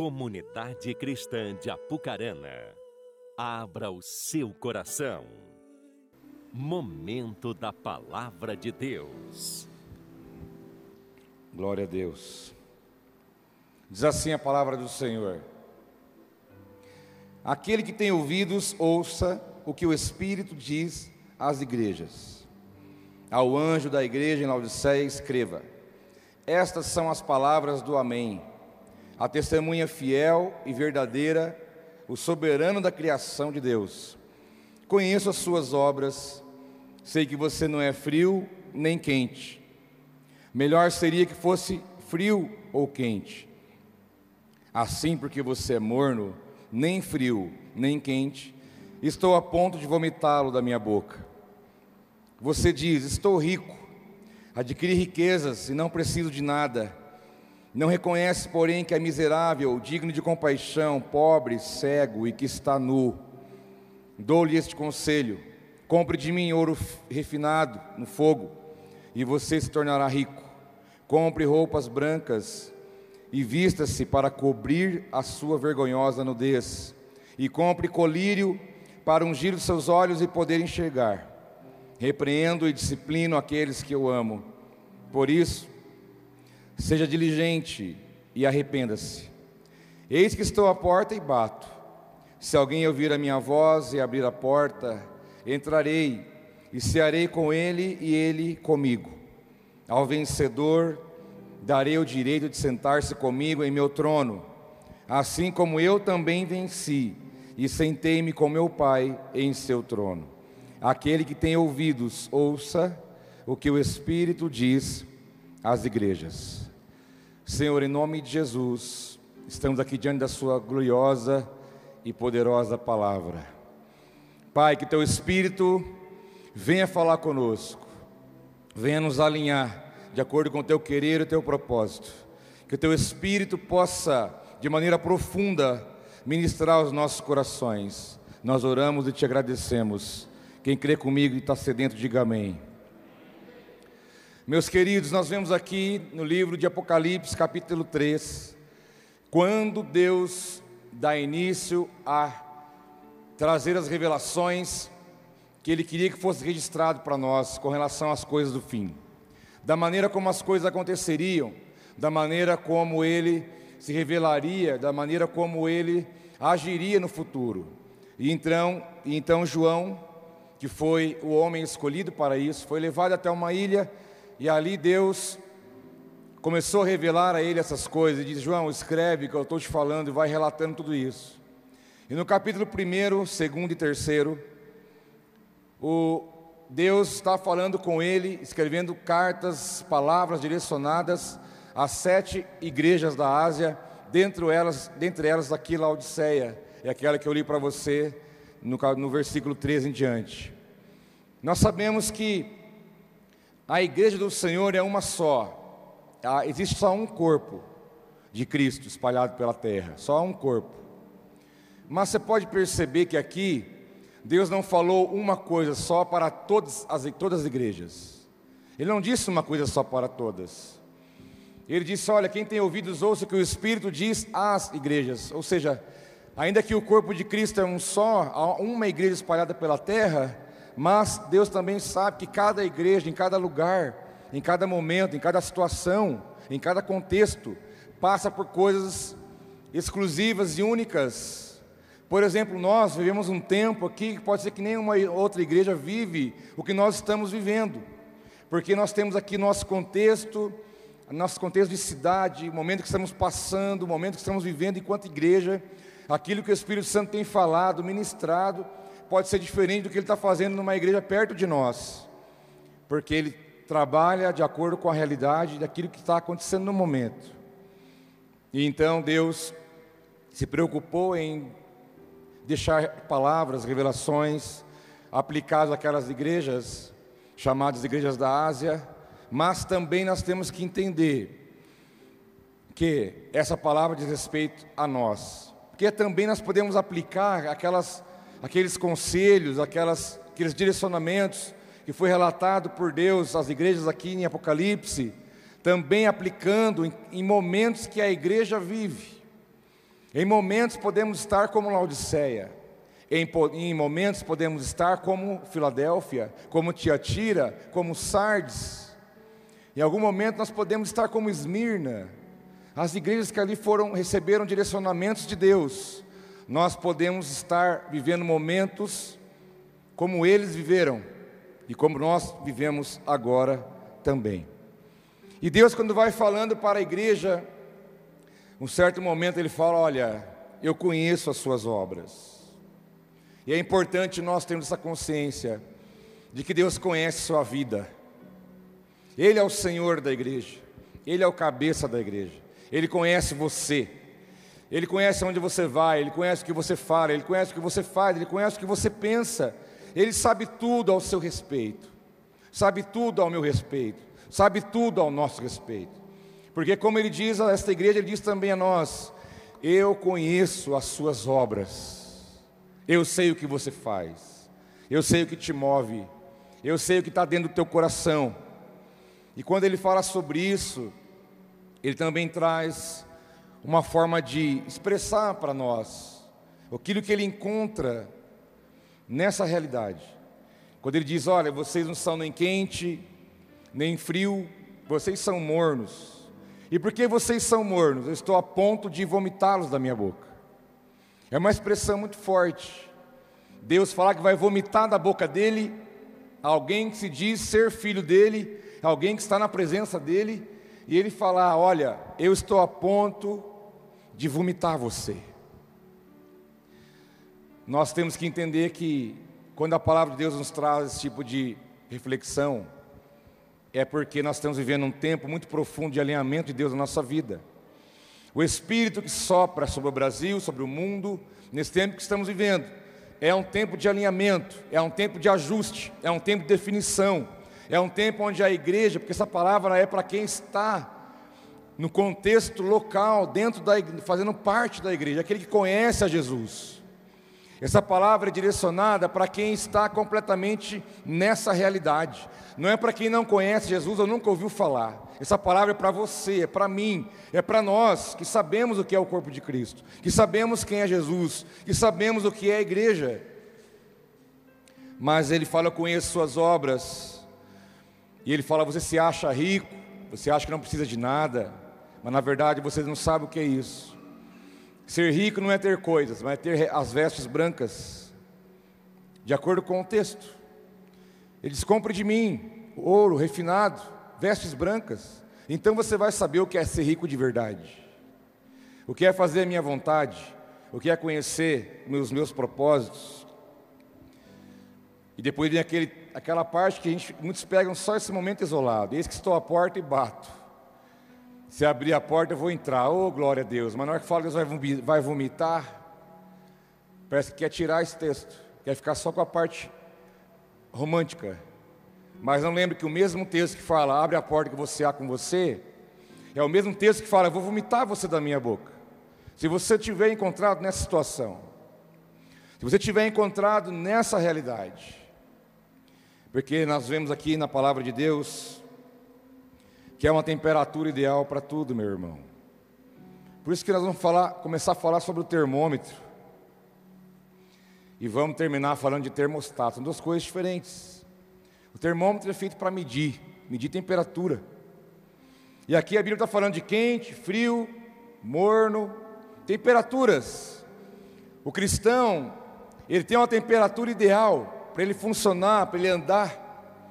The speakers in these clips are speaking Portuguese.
Comunidade Cristã de Apucarana, abra o seu coração. Momento da Palavra de Deus. Glória a Deus. Diz assim a palavra do Senhor: Aquele que tem ouvidos, ouça o que o Espírito diz às igrejas. Ao anjo da igreja em Laodiceia, escreva: Estas são as palavras do Amém a testemunha fiel e verdadeira, o soberano da criação de Deus. Conheço as suas obras, sei que você não é frio nem quente. Melhor seria que fosse frio ou quente. Assim, porque você é morno, nem frio, nem quente, estou a ponto de vomitá-lo da minha boca. Você diz: Estou rico, adquiri riquezas e não preciso de nada. Não reconhece, porém, que é miserável, digno de compaixão, pobre, cego e que está nu. Dou-lhe este conselho: compre de mim ouro refinado no fogo, e você se tornará rico. Compre roupas brancas e vista-se para cobrir a sua vergonhosa nudez. E compre colírio para ungir os seus olhos e poder enxergar. Repreendo e disciplino aqueles que eu amo. Por isso, Seja diligente e arrependa-se. Eis que estou à porta e bato. Se alguém ouvir a minha voz e abrir a porta, entrarei e cearei com ele e ele comigo. Ao vencedor darei o direito de sentar-se comigo em meu trono, assim como eu também venci e sentei-me com meu Pai em seu trono. Aquele que tem ouvidos, ouça o que o Espírito diz às igrejas. Senhor, em nome de Jesus, estamos aqui diante da Sua gloriosa e poderosa palavra. Pai, que Teu Espírito venha falar conosco, venha nos alinhar de acordo com o Teu querer e o Teu propósito. Que o Teu Espírito possa, de maneira profunda, ministrar os nossos corações. Nós oramos e te agradecemos. Quem crê comigo e está sedento, diga amém. Meus queridos, nós vemos aqui no livro de Apocalipse, capítulo 3, quando Deus dá início a trazer as revelações que Ele queria que fosse registrado para nós com relação às coisas do fim, da maneira como as coisas aconteceriam, da maneira como Ele se revelaria, da maneira como Ele agiria no futuro. E então, e então João, que foi o homem escolhido para isso, foi levado até uma ilha e ali Deus começou a revelar a ele essas coisas. E diz: João, escreve que eu estou te falando e vai relatando tudo isso. E no capítulo 1, 2 e 3, o Deus está falando com ele, escrevendo cartas, palavras direcionadas às sete igrejas da Ásia, dentre elas, dentre elas aqui Laodiceia, é aquela que eu li para você no, no versículo 13 em diante. Nós sabemos que a igreja do Senhor é uma só. Ah, existe só um corpo de Cristo espalhado pela terra, só um corpo. Mas você pode perceber que aqui Deus não falou uma coisa só para todas as, todas as igrejas. Ele não disse uma coisa só para todas. Ele disse: Olha, quem tem ouvidos, ouça o que o Espírito diz às igrejas. Ou seja, ainda que o corpo de Cristo é um só, uma igreja espalhada pela terra, mas Deus também sabe que cada igreja, em cada lugar, em cada momento, em cada situação, em cada contexto, passa por coisas exclusivas e únicas. Por exemplo, nós vivemos um tempo aqui que pode ser que nenhuma outra igreja vive o que nós estamos vivendo, porque nós temos aqui nosso contexto, nosso contexto de cidade, o momento que estamos passando, o momento que estamos vivendo enquanto igreja, aquilo que o Espírito Santo tem falado, ministrado, pode ser diferente do que ele está fazendo numa igreja perto de nós, porque ele trabalha de acordo com a realidade daquilo que está acontecendo no momento. E então Deus se preocupou em deixar palavras, revelações aplicadas àquelas igrejas, chamadas igrejas da Ásia, mas também nós temos que entender que essa palavra diz respeito a nós, porque também nós podemos aplicar aquelas aqueles conselhos, aquelas, aqueles direcionamentos que foi relatado por Deus às igrejas aqui em Apocalipse, também aplicando em, em momentos que a igreja vive. Em momentos podemos estar como Laodiceia, em, em momentos podemos estar como Filadélfia, como Tiatira, como Sardes. Em algum momento nós podemos estar como Esmirna, as igrejas que ali foram receberam direcionamentos de Deus. Nós podemos estar vivendo momentos como eles viveram e como nós vivemos agora também. E Deus, quando vai falando para a igreja, um certo momento ele fala: Olha, eu conheço as suas obras. E é importante nós termos essa consciência de que Deus conhece sua vida. Ele é o Senhor da igreja, Ele é o cabeça da igreja, Ele conhece você, Ele conhece onde você vai, Ele conhece o que você fala, Ele conhece o que você faz, Ele conhece o que você pensa, Ele sabe tudo ao seu respeito, sabe tudo ao meu respeito, sabe tudo ao nosso respeito. Porque, como ele diz a esta igreja, ele diz também a nós: Eu conheço as suas obras, eu sei o que você faz, eu sei o que te move, eu sei o que está dentro do teu coração. E quando ele fala sobre isso, ele também traz uma forma de expressar para nós aquilo que ele encontra nessa realidade. Quando ele diz: Olha, vocês não são nem quente, nem frio, vocês são mornos. E porque vocês são mornos, eu estou a ponto de vomitá-los da minha boca. É uma expressão muito forte. Deus falar que vai vomitar da boca dele alguém que se diz ser filho dele, alguém que está na presença dele, e ele falar: Olha, eu estou a ponto de vomitar você. Nós temos que entender que, quando a palavra de Deus nos traz esse tipo de reflexão, é porque nós estamos vivendo um tempo muito profundo de alinhamento de Deus na nossa vida. O Espírito que sopra sobre o Brasil, sobre o mundo, nesse tempo que estamos vivendo, é um tempo de alinhamento, é um tempo de ajuste, é um tempo de definição, é um tempo onde a igreja, porque essa palavra é para quem está no contexto local, dentro da fazendo parte da igreja, aquele que conhece a Jesus. Essa palavra é direcionada para quem está completamente nessa realidade. Não é para quem não conhece Jesus ou nunca ouviu falar. Essa palavra é para você, é para mim, é para nós que sabemos o que é o corpo de Cristo, que sabemos quem é Jesus, que sabemos o que é a igreja. Mas ele fala: conheço suas obras. E ele fala: Você se acha rico, você acha que não precisa de nada, mas na verdade você não sabe o que é isso. Ser rico não é ter coisas, mas é ter as vestes brancas, de acordo com o texto. Ele diz: compre de mim ouro refinado, vestes brancas. Então você vai saber o que é ser rico de verdade, o que é fazer a minha vontade, o que é conhecer os meus propósitos. E depois vem aquele, aquela parte que gente, muitos pegam só esse momento isolado. Eis que estou à porta e bato. Se abrir a porta, eu vou entrar. Oh, glória a Deus. Mas na hora que fala, Deus vai vomitar. Parece que quer tirar esse texto. Quer ficar só com a parte romântica. Mas não lembre que o mesmo texto que fala, abre a porta que você há com você, é o mesmo texto que fala, eu vou vomitar você da minha boca. Se você tiver encontrado nessa situação, se você tiver encontrado nessa realidade, porque nós vemos aqui na palavra de Deus que é uma temperatura ideal para tudo, meu irmão. Por isso que nós vamos falar, começar a falar sobre o termômetro. E vamos terminar falando de termostato, são duas coisas diferentes. O termômetro é feito para medir, medir temperatura. E aqui a Bíblia está falando de quente, frio, morno, temperaturas. O cristão, ele tem uma temperatura ideal para ele funcionar, para ele andar.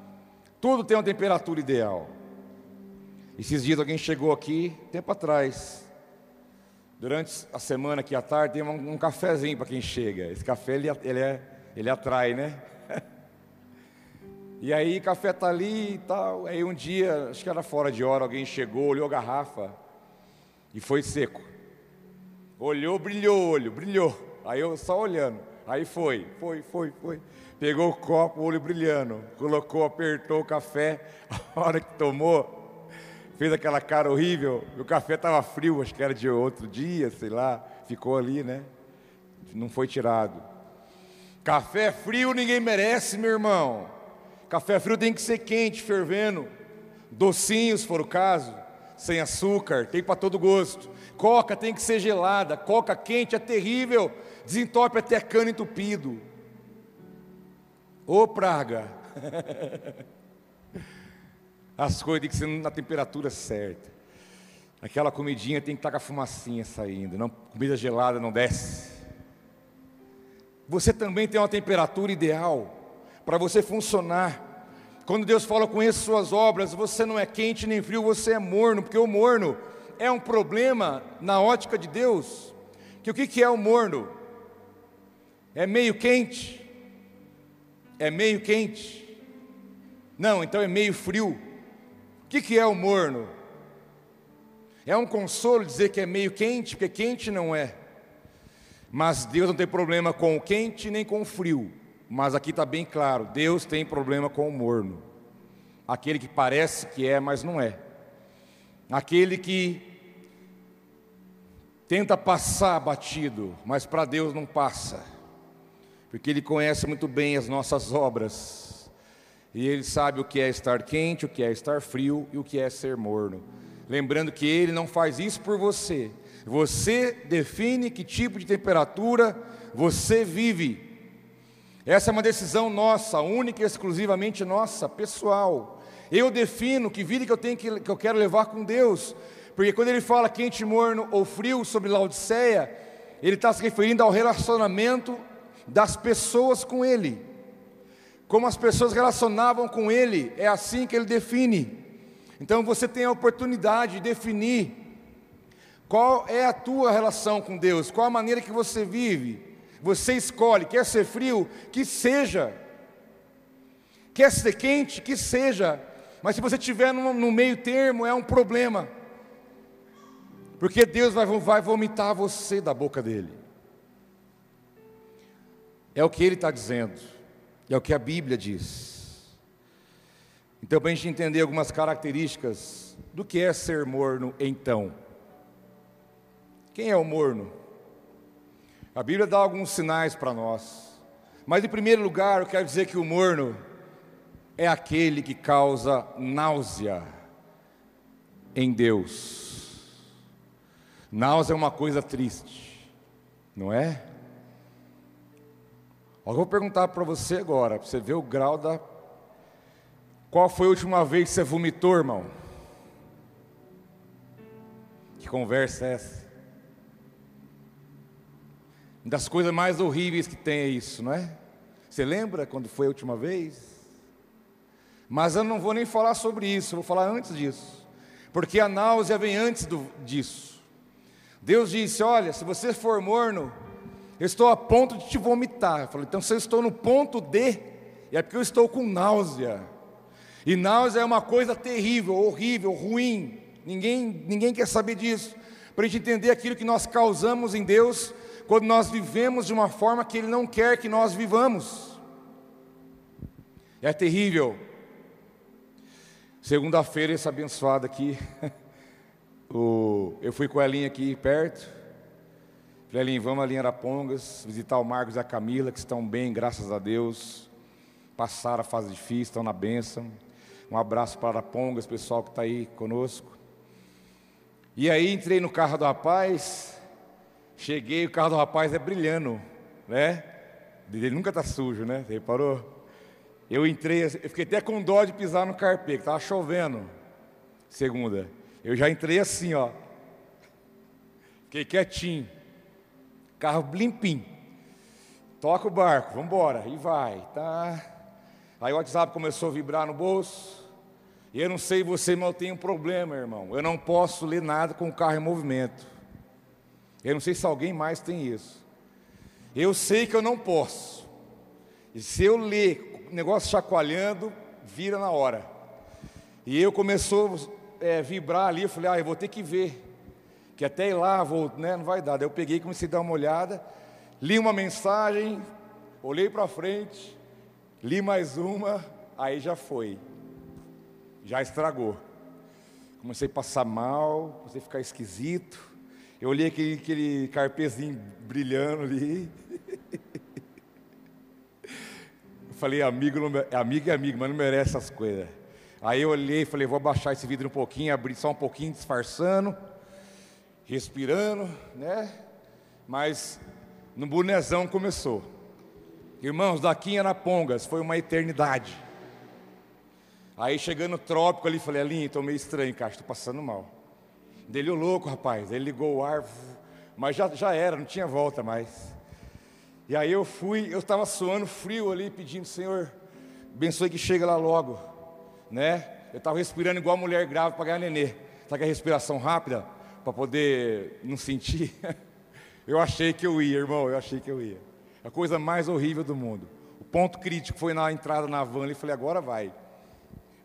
Tudo tem uma temperatura ideal. Esses dias alguém chegou aqui, tempo atrás, Durante a semana aqui à tarde tem um, cafezinho para quem chega. Esse café ele, ele, é, ele atrai, né? e aí café tá ali e tal. Aí um dia, acho que era fora de hora, alguém chegou, olhou a garrafa e foi seco. Olhou, brilhou o olho, brilhou. Aí eu só olhando. Aí foi, foi, foi, foi. Pegou o copo, o olho brilhando, colocou, apertou o café. A hora que tomou, fez aquela cara horrível, o café estava frio, acho que era de outro dia, sei lá, ficou ali, né? Não foi tirado. Café frio ninguém merece, meu irmão. Café frio tem que ser quente, fervendo, docinho, se for o caso. sem açúcar, tem para todo gosto. Coca tem que ser gelada, coca quente é terrível, desentope até cano entupido. Ô praga! As coisas têm que ser na temperatura certa. Aquela comidinha tem que estar com a fumacinha saindo, não, comida gelada não desce. Você também tem uma temperatura ideal para você funcionar. Quando Deus fala conheço suas obras, você não é quente nem frio, você é morno, porque o morno é um problema na ótica de Deus. Que o que é o morno? É meio quente? É meio quente? Não, então é meio frio. O que, que é o morno? É um consolo dizer que é meio quente, porque quente não é. Mas Deus não tem problema com o quente nem com o frio. Mas aqui está bem claro: Deus tem problema com o morno. Aquele que parece que é, mas não é. Aquele que tenta passar batido, mas para Deus não passa. Porque Ele conhece muito bem as nossas obras. E Ele sabe o que é estar quente, o que é estar frio e o que é ser morno. Lembrando que Ele não faz isso por você. Você define que tipo de temperatura você vive. Essa é uma decisão nossa, única e exclusivamente nossa, pessoal. Eu defino que vida que eu tenho que, que eu quero levar com Deus. Porque quando ele fala quente, morno ou frio sobre Laodiceia, ele está se referindo ao relacionamento das pessoas com ele. Como as pessoas relacionavam com ele, é assim que ele define. Então você tem a oportunidade de definir qual é a tua relação com Deus, qual a maneira que você vive. Você escolhe, quer ser frio? Que seja. Quer ser quente? Que seja. Mas se você estiver no, meio termo, é um problema. Porque Deus vai, vai vomitar você da boca dele. É o que ele está dizendo. É o que a Bíblia diz. Então, para a gente entender algumas características do que é ser morno, então. Quem é o morno? A Bíblia dá alguns sinais para nós. Mas, em primeiro lugar, eu quero dizer que o morno é aquele que causa náusea em Deus. Náusea é uma coisa triste, não é? Eu vou perguntar para você agora, para você ver o grau da qual foi a última vez que você vomitou, irmão? Que conversa é essa? Das coisas mais horríveis que tem é isso, não é? Você lembra quando foi a última vez? Mas eu não vou nem falar sobre isso, vou falar antes disso. Porque a náusea vem antes do, disso. Deus disse: Olha, se você for morno, eu estou a ponto de te vomitar. Eu falei: Então, se eu estou no ponto D, é porque eu estou com náusea. E náusea é uma coisa terrível, horrível, ruim. Ninguém, ninguém quer saber disso. Para a gente entender aquilo que nós causamos em Deus quando nós vivemos de uma forma que Ele não quer que nós vivamos. É terrível. Segunda-feira, esse abençoado aqui, eu fui com a Elinha aqui perto. Falei, vamos ali em Arapongas, visitar o Marcos e a Camila, que estão bem, graças a Deus. Passaram a fase difícil, estão na bênção. Um abraço para Pongas, pessoal que está aí conosco. E aí entrei no carro do rapaz, cheguei, o carro do rapaz é brilhando, né? Ele nunca está sujo, né? Você reparou? Eu entrei, eu fiquei até com dó de pisar no carpê, que estava chovendo. Segunda. Eu já entrei assim, ó. Fiquei quietinho. Carro limpinho. Toca o barco, vamos embora. E vai, tá? Aí o WhatsApp começou a vibrar no bolso. E eu não sei você, mas eu tenho um problema, irmão. Eu não posso ler nada com o carro em movimento. Eu não sei se alguém mais tem isso. Eu sei que eu não posso. E se eu ler o negócio chacoalhando, vira na hora. E eu começou a é, vibrar ali, eu falei, ah, eu vou ter que ver. Que até ir lá, vou, né, não vai dar. Daí eu peguei, comecei a dar uma olhada, li uma mensagem, olhei para frente, Li mais uma, aí já foi. Já estragou. Comecei a passar mal, comecei a ficar esquisito. Eu olhei aquele, aquele carpezinho brilhando ali. Eu falei, amigo, amigo é amigo, mas não merece essas coisas. Aí eu olhei e falei, vou abaixar esse vidro um pouquinho, abrir só um pouquinho, disfarçando, respirando, né? Mas no bonezão começou. Irmãos, daqui em Arapongas foi uma eternidade. Aí chegando no trópico ali, falei, Alinha, estou meio estranho, cara, estou passando mal. Dele, o louco, rapaz. Ele ligou o ar, mas já, já era, não tinha volta mais. E aí eu fui, eu estava suando frio ali, pedindo, Senhor, abençoe que chega lá logo, né? Eu estava respirando igual mulher grávida para ganhar nenê. Sabe a respiração rápida, para poder não sentir? Eu achei que eu ia, irmão, eu achei que eu ia. A coisa mais horrível do mundo. O ponto crítico foi na entrada na van e falei, agora vai.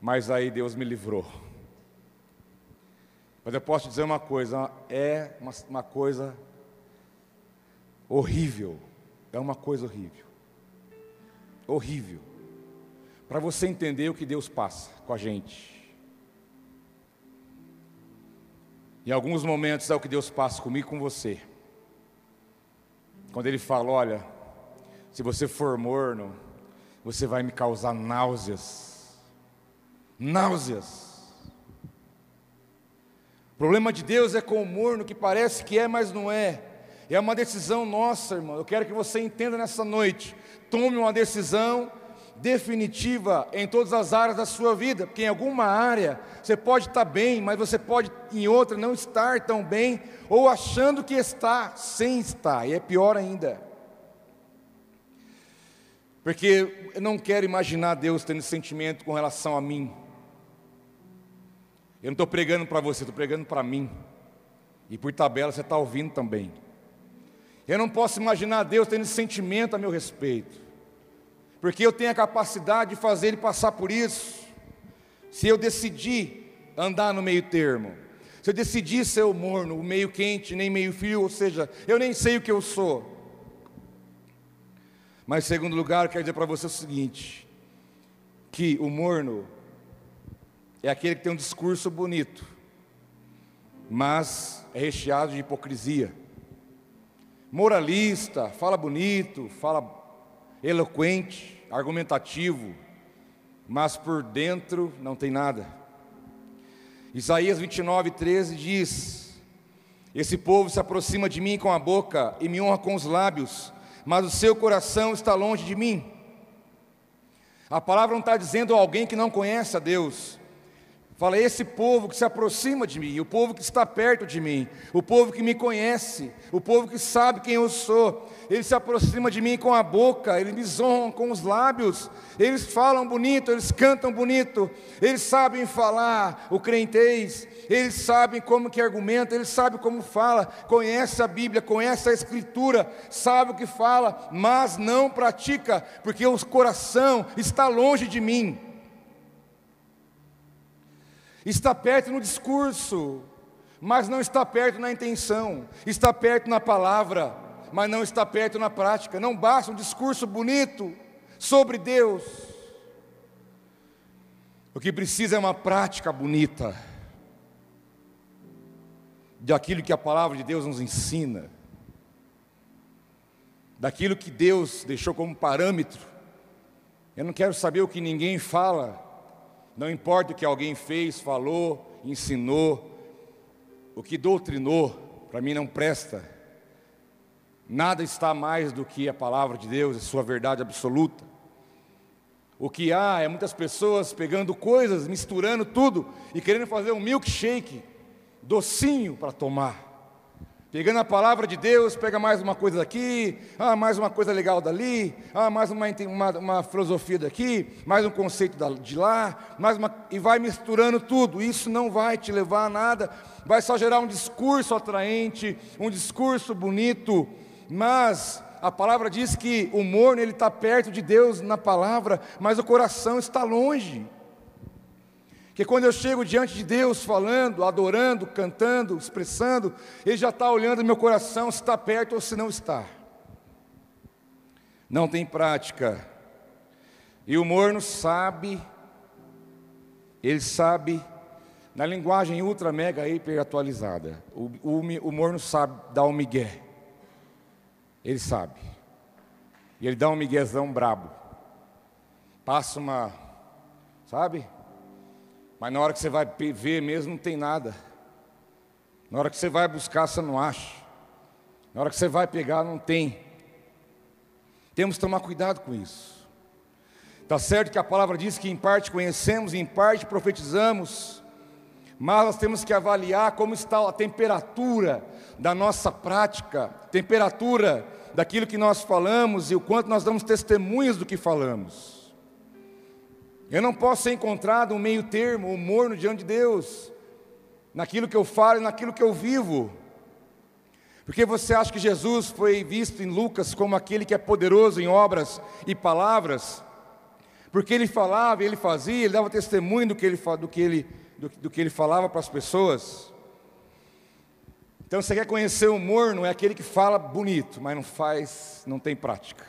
Mas aí Deus me livrou. Mas eu posso dizer uma coisa, é uma, uma coisa horrível. É uma coisa horrível. Horrível. Para você entender o que Deus passa com a gente. Em alguns momentos é o que Deus passa comigo e com você. Quando Ele fala: Olha, se você for morno, você vai me causar náuseas. Náuseas. O problema de Deus é com o morno que parece que é, mas não é. É uma decisão nossa, irmão. Eu quero que você entenda nessa noite. Tome uma decisão definitiva em todas as áreas da sua vida, porque em alguma área você pode estar bem, mas você pode em outra não estar tão bem, ou achando que está sem estar, e é pior ainda. Porque eu não quero imaginar Deus tendo sentimento com relação a mim. Eu não estou pregando para você, estou pregando para mim. E por tabela você está ouvindo também. Eu não posso imaginar Deus tendo sentimento a meu respeito, porque eu tenho a capacidade de fazer Ele passar por isso, se eu decidir andar no meio termo, se eu decidir ser o morno, o meio quente, nem meio frio, ou seja, eu nem sei o que eu sou. Mas, em segundo lugar, quero dizer para você o seguinte: que o morno é aquele que tem um discurso bonito, mas é recheado de hipocrisia moralista, fala bonito, fala eloquente, argumentativo, mas por dentro não tem nada. Isaías 29, 13 diz: Esse povo se aproxima de mim com a boca e me honra com os lábios, mas o seu coração está longe de mim. A palavra não está dizendo a alguém que não conhece a Deus, Fala, esse povo que se aproxima de mim, o povo que está perto de mim, o povo que me conhece, o povo que sabe quem eu sou, ele se aproxima de mim com a boca, eles me honram com os lábios, eles falam bonito, eles cantam bonito, eles sabem falar o crentez, eles sabem como que argumenta, eles sabem como fala, conhece a Bíblia, conhece a Escritura, sabe o que fala, mas não pratica, porque o coração está longe de mim. Está perto no discurso, mas não está perto na intenção. Está perto na palavra, mas não está perto na prática. Não basta um discurso bonito sobre Deus. O que precisa é uma prática bonita daquilo que a palavra de Deus nos ensina, daquilo que Deus deixou como parâmetro. Eu não quero saber o que ninguém fala, não importa o que alguém fez, falou, ensinou, o que doutrinou, para mim não presta. Nada está mais do que a palavra de Deus, a sua verdade absoluta. O que há é muitas pessoas pegando coisas, misturando tudo e querendo fazer um milkshake docinho para tomar. Pegando a palavra de Deus, pega mais uma coisa daqui, ah, mais uma coisa legal dali, ah, mais uma, uma, uma filosofia daqui, mais um conceito de lá, mais uma, e vai misturando tudo. Isso não vai te levar a nada, vai só gerar um discurso atraente, um discurso bonito, mas a palavra diz que o morno ele está perto de Deus na palavra, mas o coração está longe que quando eu chego diante de Deus falando, adorando, cantando, expressando, Ele já está olhando meu coração se está perto ou se não está. Não tem prática. E o morno sabe, ele sabe, na linguagem ultra, mega, hiper atualizada, o, o, o morno sabe dar um migué. Ele sabe. E ele dá um miguezão brabo. Passa uma, sabe? Mas na hora que você vai ver mesmo, não tem nada. Na hora que você vai buscar, você não acha. Na hora que você vai pegar, não tem. Temos que tomar cuidado com isso. Está certo que a palavra diz que em parte conhecemos, em parte profetizamos, mas nós temos que avaliar como está a temperatura da nossa prática, temperatura daquilo que nós falamos e o quanto nós damos testemunhas do que falamos. Eu não posso ser encontrado um meio termo, um morno diante de Deus, naquilo que eu falo e naquilo que eu vivo. Porque você acha que Jesus foi visto em Lucas como aquele que é poderoso em obras e palavras? Porque ele falava, ele fazia, ele dava testemunho do que ele, do que ele, do, do que ele falava para as pessoas. Então você quer conhecer o morno, é aquele que fala bonito, mas não faz, não tem prática.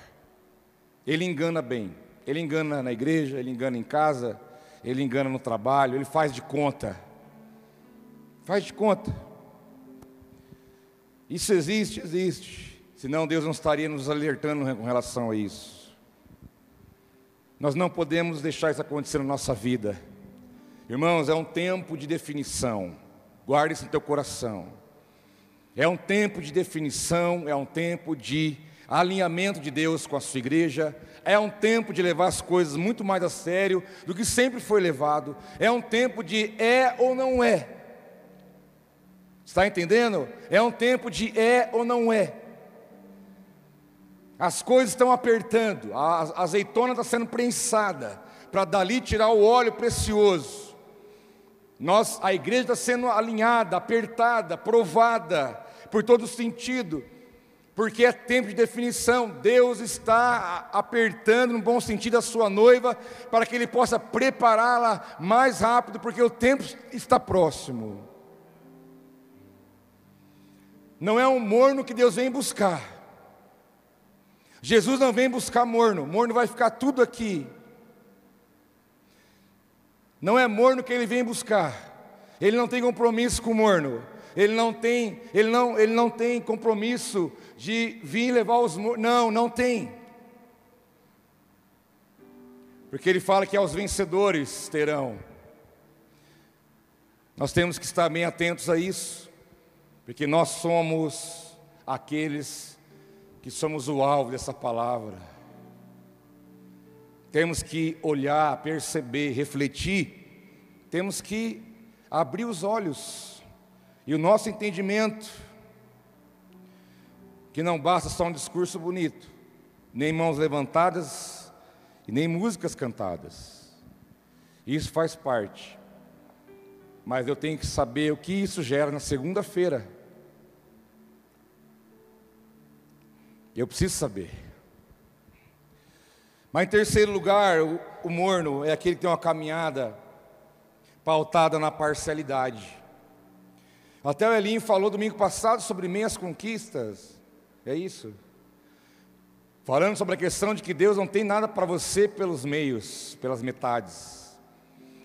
Ele engana bem. Ele engana na igreja, ele engana em casa, ele engana no trabalho, ele faz de conta. Faz de conta. Isso existe, existe. Senão Deus não estaria nos alertando com relação a isso. Nós não podemos deixar isso acontecer na nossa vida. Irmãos, é um tempo de definição. Guarde isso no teu coração. É um tempo de definição, é um tempo de alinhamento de Deus com a sua igreja, é um tempo de levar as coisas muito mais a sério do que sempre foi levado, é um tempo de é ou não é, Está entendendo? É um tempo de é ou não é. As coisas estão apertando, a azeitona está sendo prensada, para dali tirar o óleo precioso. Nós, a igreja está sendo alinhada, apertada, provada, por todo sentido, porque é tempo de definição. Deus está apertando, no bom sentido, a sua noiva, para que Ele possa prepará-la mais rápido, porque o tempo está próximo. Não é um morno que Deus vem buscar. Jesus não vem buscar morno, morno vai ficar tudo aqui. Não é morno que ele vem buscar. Ele não tem compromisso com morno. Ele não tem, ele não, ele não tem compromisso de vir levar os mornos. Não, não tem. Porque ele fala que aos vencedores terão. Nós temos que estar bem atentos a isso porque nós somos aqueles que somos o alvo dessa palavra. Temos que olhar, perceber, refletir, temos que abrir os olhos e o nosso entendimento, que não basta só um discurso bonito, nem mãos levantadas e nem músicas cantadas. Isso faz parte. Mas eu tenho que saber o que isso gera na segunda-feira. Eu preciso saber. Mas em terceiro lugar, o, o morno é aquele que tem uma caminhada pautada na parcialidade. Até o Elinho falou domingo passado sobre meias conquistas. É isso. Falando sobre a questão de que Deus não tem nada para você pelos meios, pelas metades.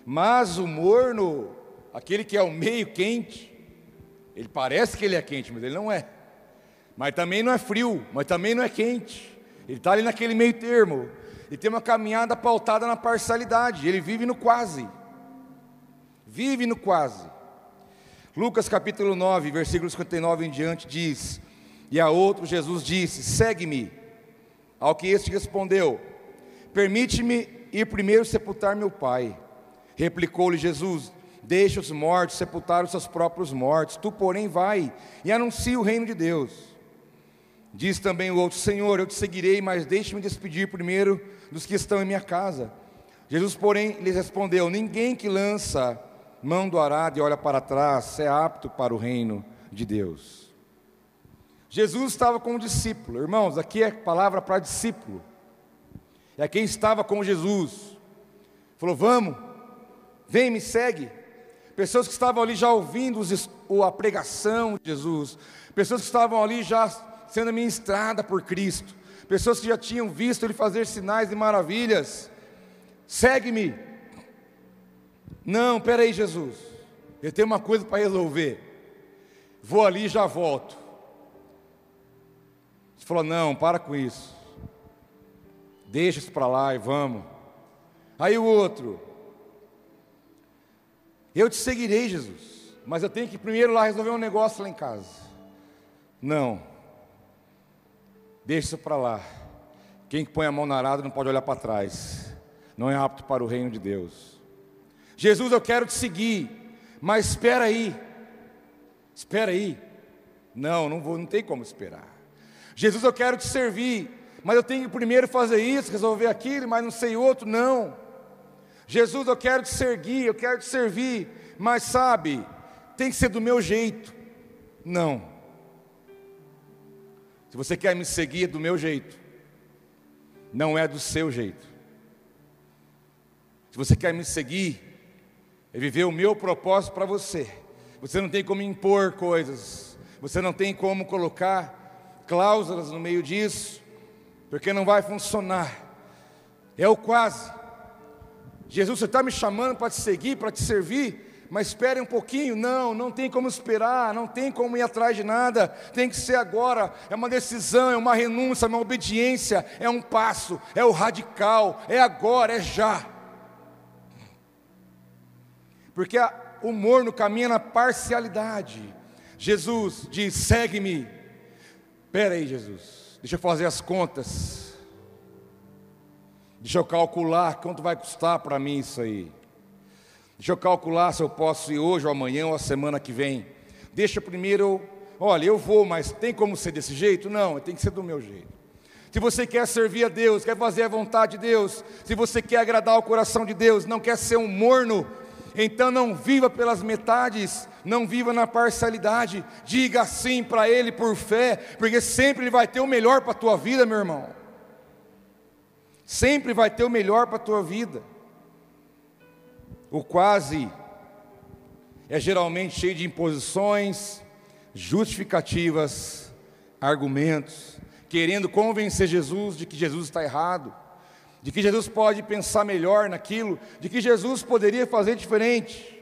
Mas o morno, aquele que é o meio quente, ele parece que ele é quente, mas ele não é mas também não é frio, mas também não é quente. Ele está ali naquele meio termo. Ele tem uma caminhada pautada na parcialidade. Ele vive no quase. Vive no quase. Lucas capítulo 9, versículo 59 em diante diz: E a outro Jesus disse: Segue-me. Ao que este respondeu: Permite-me ir primeiro sepultar meu pai. Replicou-lhe Jesus: Deixa os mortos sepultar os seus próprios mortos. Tu, porém, vai e anuncia o reino de Deus. Diz também o outro: Senhor, eu te seguirei, mas deixe-me despedir primeiro dos que estão em minha casa. Jesus, porém, lhes respondeu: Ninguém que lança mão do arado e olha para trás é apto para o reino de Deus. Jesus estava com o discípulo, irmãos, aqui é palavra para discípulo. É quem estava com Jesus. Falou: Vamos, vem, me segue. Pessoas que estavam ali já ouvindo a pregação de Jesus, pessoas que estavam ali já sendo ministrada por Cristo, pessoas que já tinham visto Ele fazer sinais e maravilhas. Segue-me. Não, peraí, Jesus, eu tenho uma coisa para resolver. Vou ali e já volto. Ele falou: Não, para com isso. Deixa isso para lá e vamos. Aí o outro, Eu te seguirei, Jesus, mas eu tenho que primeiro lá resolver um negócio lá em casa. Não, deixa isso para lá. Quem põe a mão na arada não pode olhar para trás, não é apto para o reino de Deus. Jesus, eu quero te seguir, mas espera aí, espera aí. Não, não vou, não tem como esperar. Jesus, eu quero te servir, mas eu tenho que primeiro fazer isso, resolver aquilo, mas não sei outro, não. Jesus, eu quero te seguir, eu quero te servir, mas sabe, tem que ser do meu jeito. Não. Se você quer me seguir do meu jeito, não é do seu jeito. Se você quer me seguir, é viver o meu propósito para você. Você não tem como impor coisas, você não tem como colocar cláusulas no meio disso, porque não vai funcionar. É o quase. Jesus, você está me chamando para te seguir, para te servir, mas espere um pouquinho. Não, não tem como esperar, não tem como ir atrás de nada, tem que ser agora. É uma decisão, é uma renúncia, é uma obediência, é um passo, é o radical, é agora, é já. Porque o morno caminha na parcialidade. Jesus diz: segue-me. Espera aí, Jesus, deixa eu fazer as contas. Deixa eu calcular quanto vai custar para mim isso aí. Deixa eu calcular se eu posso ir hoje ou amanhã ou a semana que vem. Deixa primeiro, olha, eu vou, mas tem como ser desse jeito? Não, tem que ser do meu jeito. Se você quer servir a Deus, quer fazer a vontade de Deus, se você quer agradar o coração de Deus, não quer ser um morno, então não viva pelas metades, não viva na parcialidade, diga sim para Ele por fé, porque sempre Ele vai ter o melhor para a tua vida, meu irmão. Sempre vai ter o melhor para a tua vida. O quase é geralmente cheio de imposições, justificativas, argumentos, querendo convencer Jesus de que Jesus está errado, de que Jesus pode pensar melhor naquilo, de que Jesus poderia fazer diferente.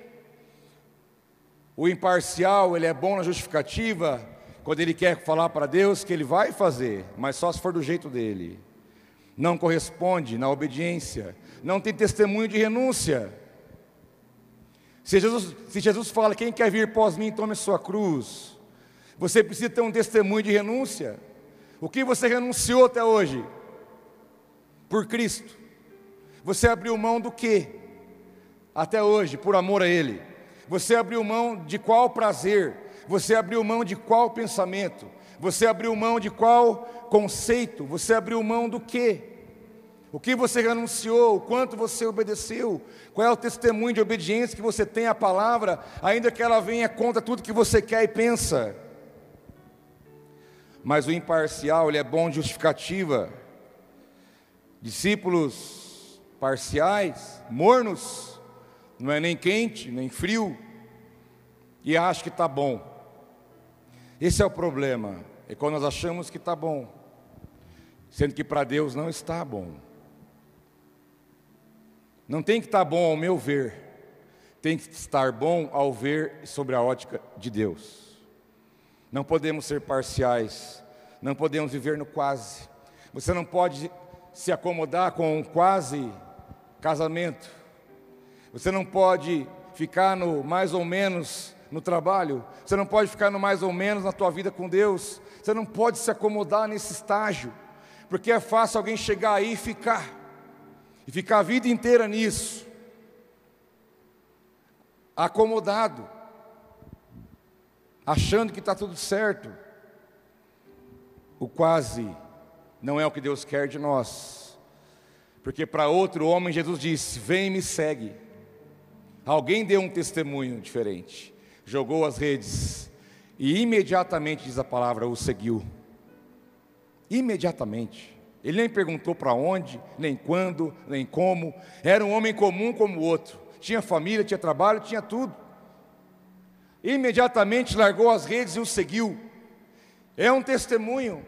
O imparcial, ele é bom na justificativa, quando ele quer falar para Deus que ele vai fazer, mas só se for do jeito dele não corresponde na obediência, não tem testemunho de renúncia. Se Jesus, se Jesus fala, quem quer vir após mim, tome sua cruz, você precisa ter um testemunho de renúncia. O que você renunciou até hoje? Por Cristo. Você abriu mão do que? Até hoje, por amor a Ele. Você abriu mão de qual prazer? Você abriu mão de qual pensamento? Você abriu mão de qual conceito? Você abriu mão do que? O que você renunciou, o quanto você obedeceu, qual é o testemunho de obediência que você tem à palavra, ainda que ela venha contra tudo que você quer e pensa. Mas o imparcial, ele é bom justificativa. Discípulos parciais, mornos, não é nem quente, nem frio, e acha que está bom. Esse é o problema, é quando nós achamos que está bom, sendo que para Deus não está bom. Não tem que estar bom ao meu ver, tem que estar bom ao ver sobre a ótica de Deus. Não podemos ser parciais, não podemos viver no quase. Você não pode se acomodar com um quase casamento. Você não pode ficar no mais ou menos no trabalho. Você não pode ficar no mais ou menos na tua vida com Deus. Você não pode se acomodar nesse estágio, porque é fácil alguém chegar aí e ficar e ficar a vida inteira nisso, acomodado, achando que está tudo certo. O quase não é o que Deus quer de nós, porque para outro homem Jesus disse: Vem e me segue. Alguém deu um testemunho diferente, jogou as redes e imediatamente, diz a palavra, o seguiu. Imediatamente. Ele nem perguntou para onde, nem quando, nem como. Era um homem comum como o outro. Tinha família, tinha trabalho, tinha tudo. Imediatamente largou as redes e o seguiu. É um testemunho.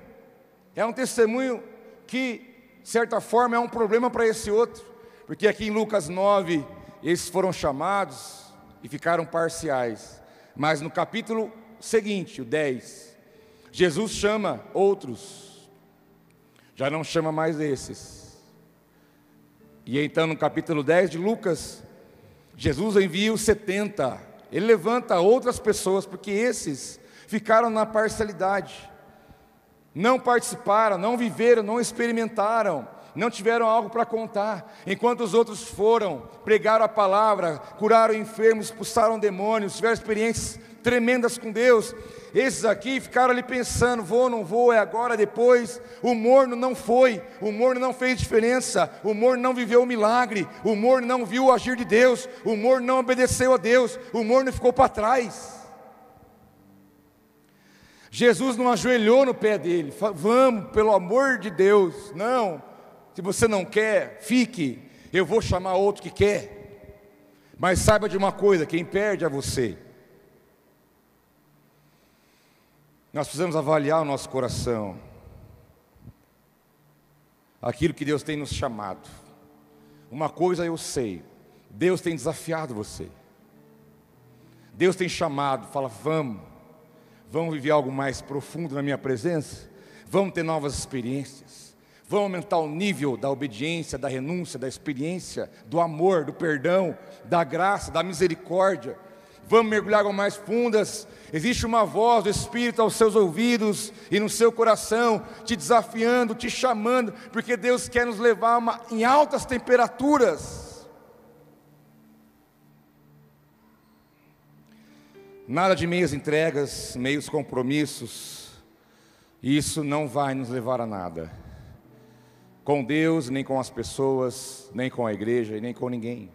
É um testemunho que, de certa forma, é um problema para esse outro. Porque aqui em Lucas 9, esses foram chamados e ficaram parciais. Mas no capítulo seguinte, o 10, Jesus chama outros já não chama mais esses. E então no capítulo 10 de Lucas, Jesus envia os 70, ele levanta outras pessoas, porque esses ficaram na parcialidade, não participaram, não viveram, não experimentaram, não tiveram algo para contar, enquanto os outros foram, pregaram a palavra, curaram enfermos, expulsaram demônios, tiveram experiências tremendas com Deus. Esses aqui ficaram ali pensando: vou, não vou, é agora, depois. O morno não foi, o morno não fez diferença, o morno não viveu o milagre, o morno não viu o agir de Deus, o morno não obedeceu a Deus, o morno ficou para trás. Jesus não ajoelhou no pé dele, vamos, pelo amor de Deus, não, se você não quer, fique, eu vou chamar outro que quer. Mas saiba de uma coisa: quem perde é você. Nós precisamos avaliar o nosso coração, aquilo que Deus tem nos chamado. Uma coisa eu sei: Deus tem desafiado você. Deus tem chamado, fala, vamos, vamos viver algo mais profundo na minha presença, vamos ter novas experiências, vamos aumentar o nível da obediência, da renúncia, da experiência, do amor, do perdão, da graça, da misericórdia Vamos mergulhar águas mais fundas. Existe uma voz do Espírito aos seus ouvidos e no seu coração, te desafiando, te chamando, porque Deus quer nos levar uma, em altas temperaturas. Nada de meias entregas, meios compromissos. Isso não vai nos levar a nada. Com Deus, nem com as pessoas, nem com a igreja e nem com ninguém.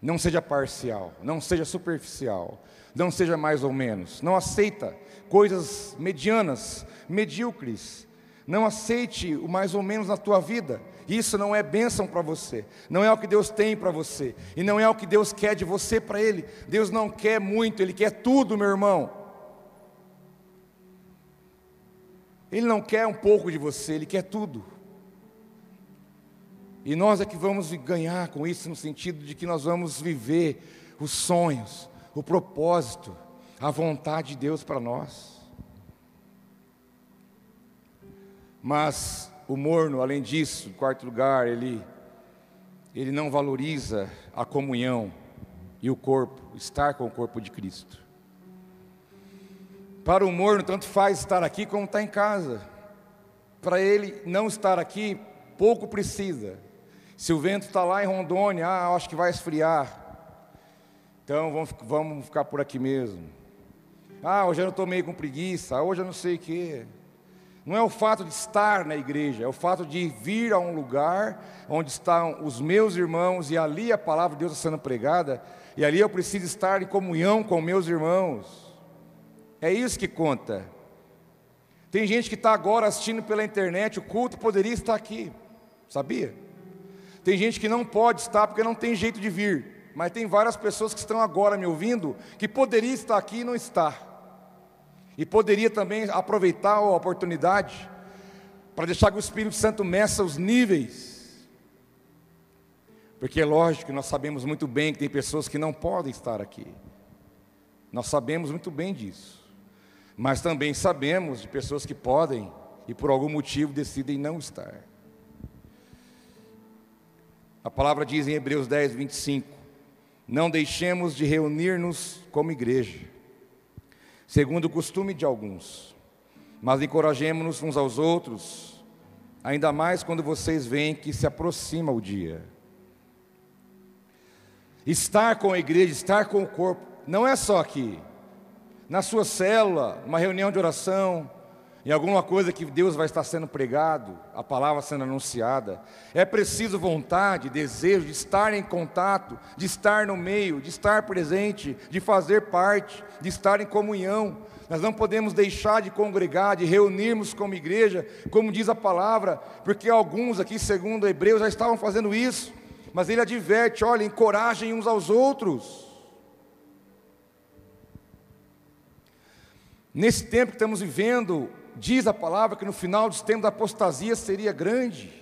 Não seja parcial, não seja superficial, não seja mais ou menos. Não aceita coisas medianas, medíocres. Não aceite o mais ou menos na tua vida. Isso não é bênção para você. Não é o que Deus tem para você. E não é o que Deus quer de você para Ele. Deus não quer muito, Ele quer tudo, meu irmão. Ele não quer um pouco de você, Ele quer tudo. E nós é que vamos ganhar com isso, no sentido de que nós vamos viver os sonhos, o propósito, a vontade de Deus para nós. Mas o morno, além disso, em quarto lugar, ele, ele não valoriza a comunhão e o corpo, estar com o corpo de Cristo. Para o morno, tanto faz estar aqui como estar em casa. Para ele não estar aqui, pouco precisa. Se o vento está lá em Rondônia, ah, acho que vai esfriar. Então vamos, vamos ficar por aqui mesmo. Ah, hoje eu estou meio com preguiça, hoje eu não sei o quê. Não é o fato de estar na igreja, é o fato de vir a um lugar onde estão os meus irmãos e ali a palavra de Deus está sendo pregada, e ali eu preciso estar em comunhão com meus irmãos. É isso que conta. Tem gente que está agora assistindo pela internet, o culto poderia estar aqui, sabia? Tem gente que não pode estar porque não tem jeito de vir, mas tem várias pessoas que estão agora me ouvindo que poderia estar aqui e não está. E poderia também aproveitar a oportunidade para deixar que o Espírito Santo meça os níveis. Porque é lógico que nós sabemos muito bem que tem pessoas que não podem estar aqui. Nós sabemos muito bem disso. Mas também sabemos de pessoas que podem e por algum motivo decidem não estar. A palavra diz em Hebreus 10, 25: Não deixemos de reunir-nos como igreja, segundo o costume de alguns, mas encorajemos-nos uns aos outros, ainda mais quando vocês veem que se aproxima o dia. Estar com a igreja, estar com o corpo, não é só aqui, na sua célula, uma reunião de oração, em alguma coisa que Deus vai estar sendo pregado, a palavra sendo anunciada. É preciso vontade, desejo de estar em contato, de estar no meio, de estar presente, de fazer parte, de estar em comunhão. Nós não podemos deixar de congregar, de reunirmos como igreja, como diz a palavra, porque alguns aqui, segundo Hebreus, já estavam fazendo isso. Mas ele adverte: olha, encorajem uns aos outros. Nesse tempo que estamos vivendo, diz a palavra que no final dos tempos a apostasia seria grande.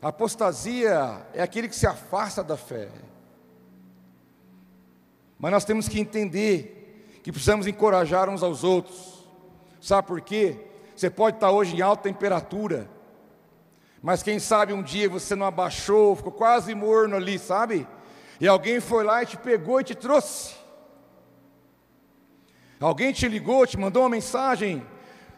A apostasia é aquele que se afasta da fé. Mas nós temos que entender que precisamos encorajar uns aos outros. Sabe por quê? Você pode estar hoje em alta temperatura, mas quem sabe um dia você não abaixou, ficou quase morno ali, sabe? E alguém foi lá e te pegou e te trouxe. Alguém te ligou, te mandou uma mensagem,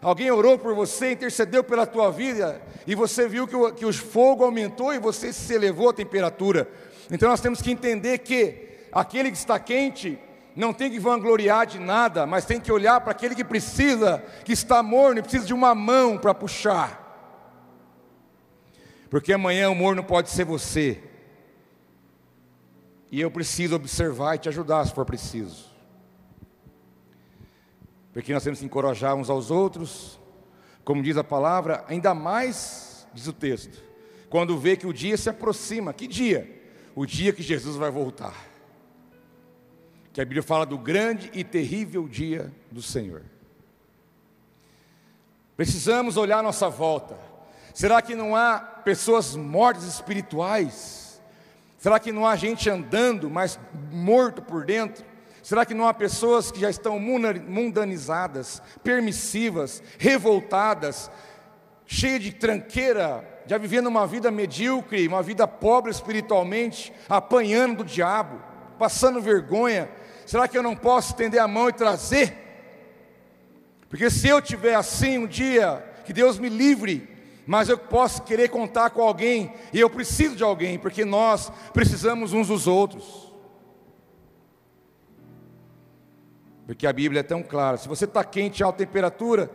alguém orou por você, intercedeu pela tua vida, e você viu que o, que o fogo aumentou e você se elevou a temperatura. Então nós temos que entender que aquele que está quente não tem que vangloriar de nada, mas tem que olhar para aquele que precisa, que está morno e precisa de uma mão para puxar. Porque amanhã o morno pode ser você. E eu preciso observar e te ajudar se for preciso. Porque nós temos que encorajar uns aos outros, como diz a palavra, ainda mais, diz o texto, quando vê que o dia se aproxima. Que dia? O dia que Jesus vai voltar. Que a Bíblia fala do grande e terrível dia do Senhor. Precisamos olhar nossa volta. Será que não há pessoas mortas espirituais? Será que não há gente andando, mas morto por dentro? Será que não há pessoas que já estão mundanizadas, permissivas, revoltadas, cheias de tranqueira, já vivendo uma vida medíocre, uma vida pobre espiritualmente, apanhando do diabo, passando vergonha? Será que eu não posso estender a mão e trazer? Porque se eu tiver assim um dia, que Deus me livre, mas eu posso querer contar com alguém, e eu preciso de alguém, porque nós precisamos uns dos outros. Porque a Bíblia é tão clara. Se você está quente, alta temperatura,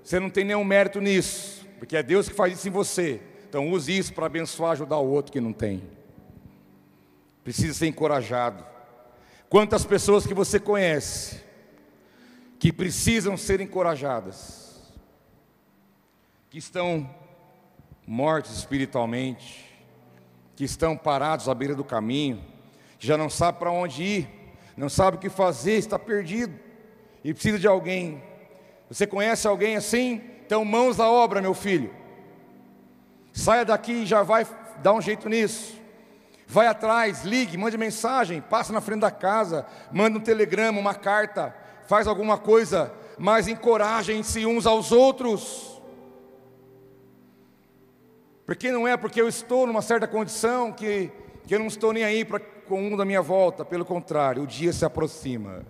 você não tem nenhum mérito nisso. Porque é Deus que faz isso em você. Então use isso para abençoar, ajudar o outro que não tem. Precisa ser encorajado. Quantas pessoas que você conhece que precisam ser encorajadas, que estão mortos espiritualmente, que estão parados à beira do caminho, que já não sabem para onde ir, não sabe o que fazer, está perdido e precisa de alguém. Você conhece alguém assim? Então, mãos à obra, meu filho. Saia daqui e já vai dar um jeito nisso. Vai atrás, ligue, mande mensagem, passa na frente da casa, manda um telegrama, uma carta, faz alguma coisa, mas encorajem-se uns aos outros. Porque não é porque eu estou numa certa condição que, que eu não estou nem aí para com um da minha volta, pelo contrário, o dia se aproxima.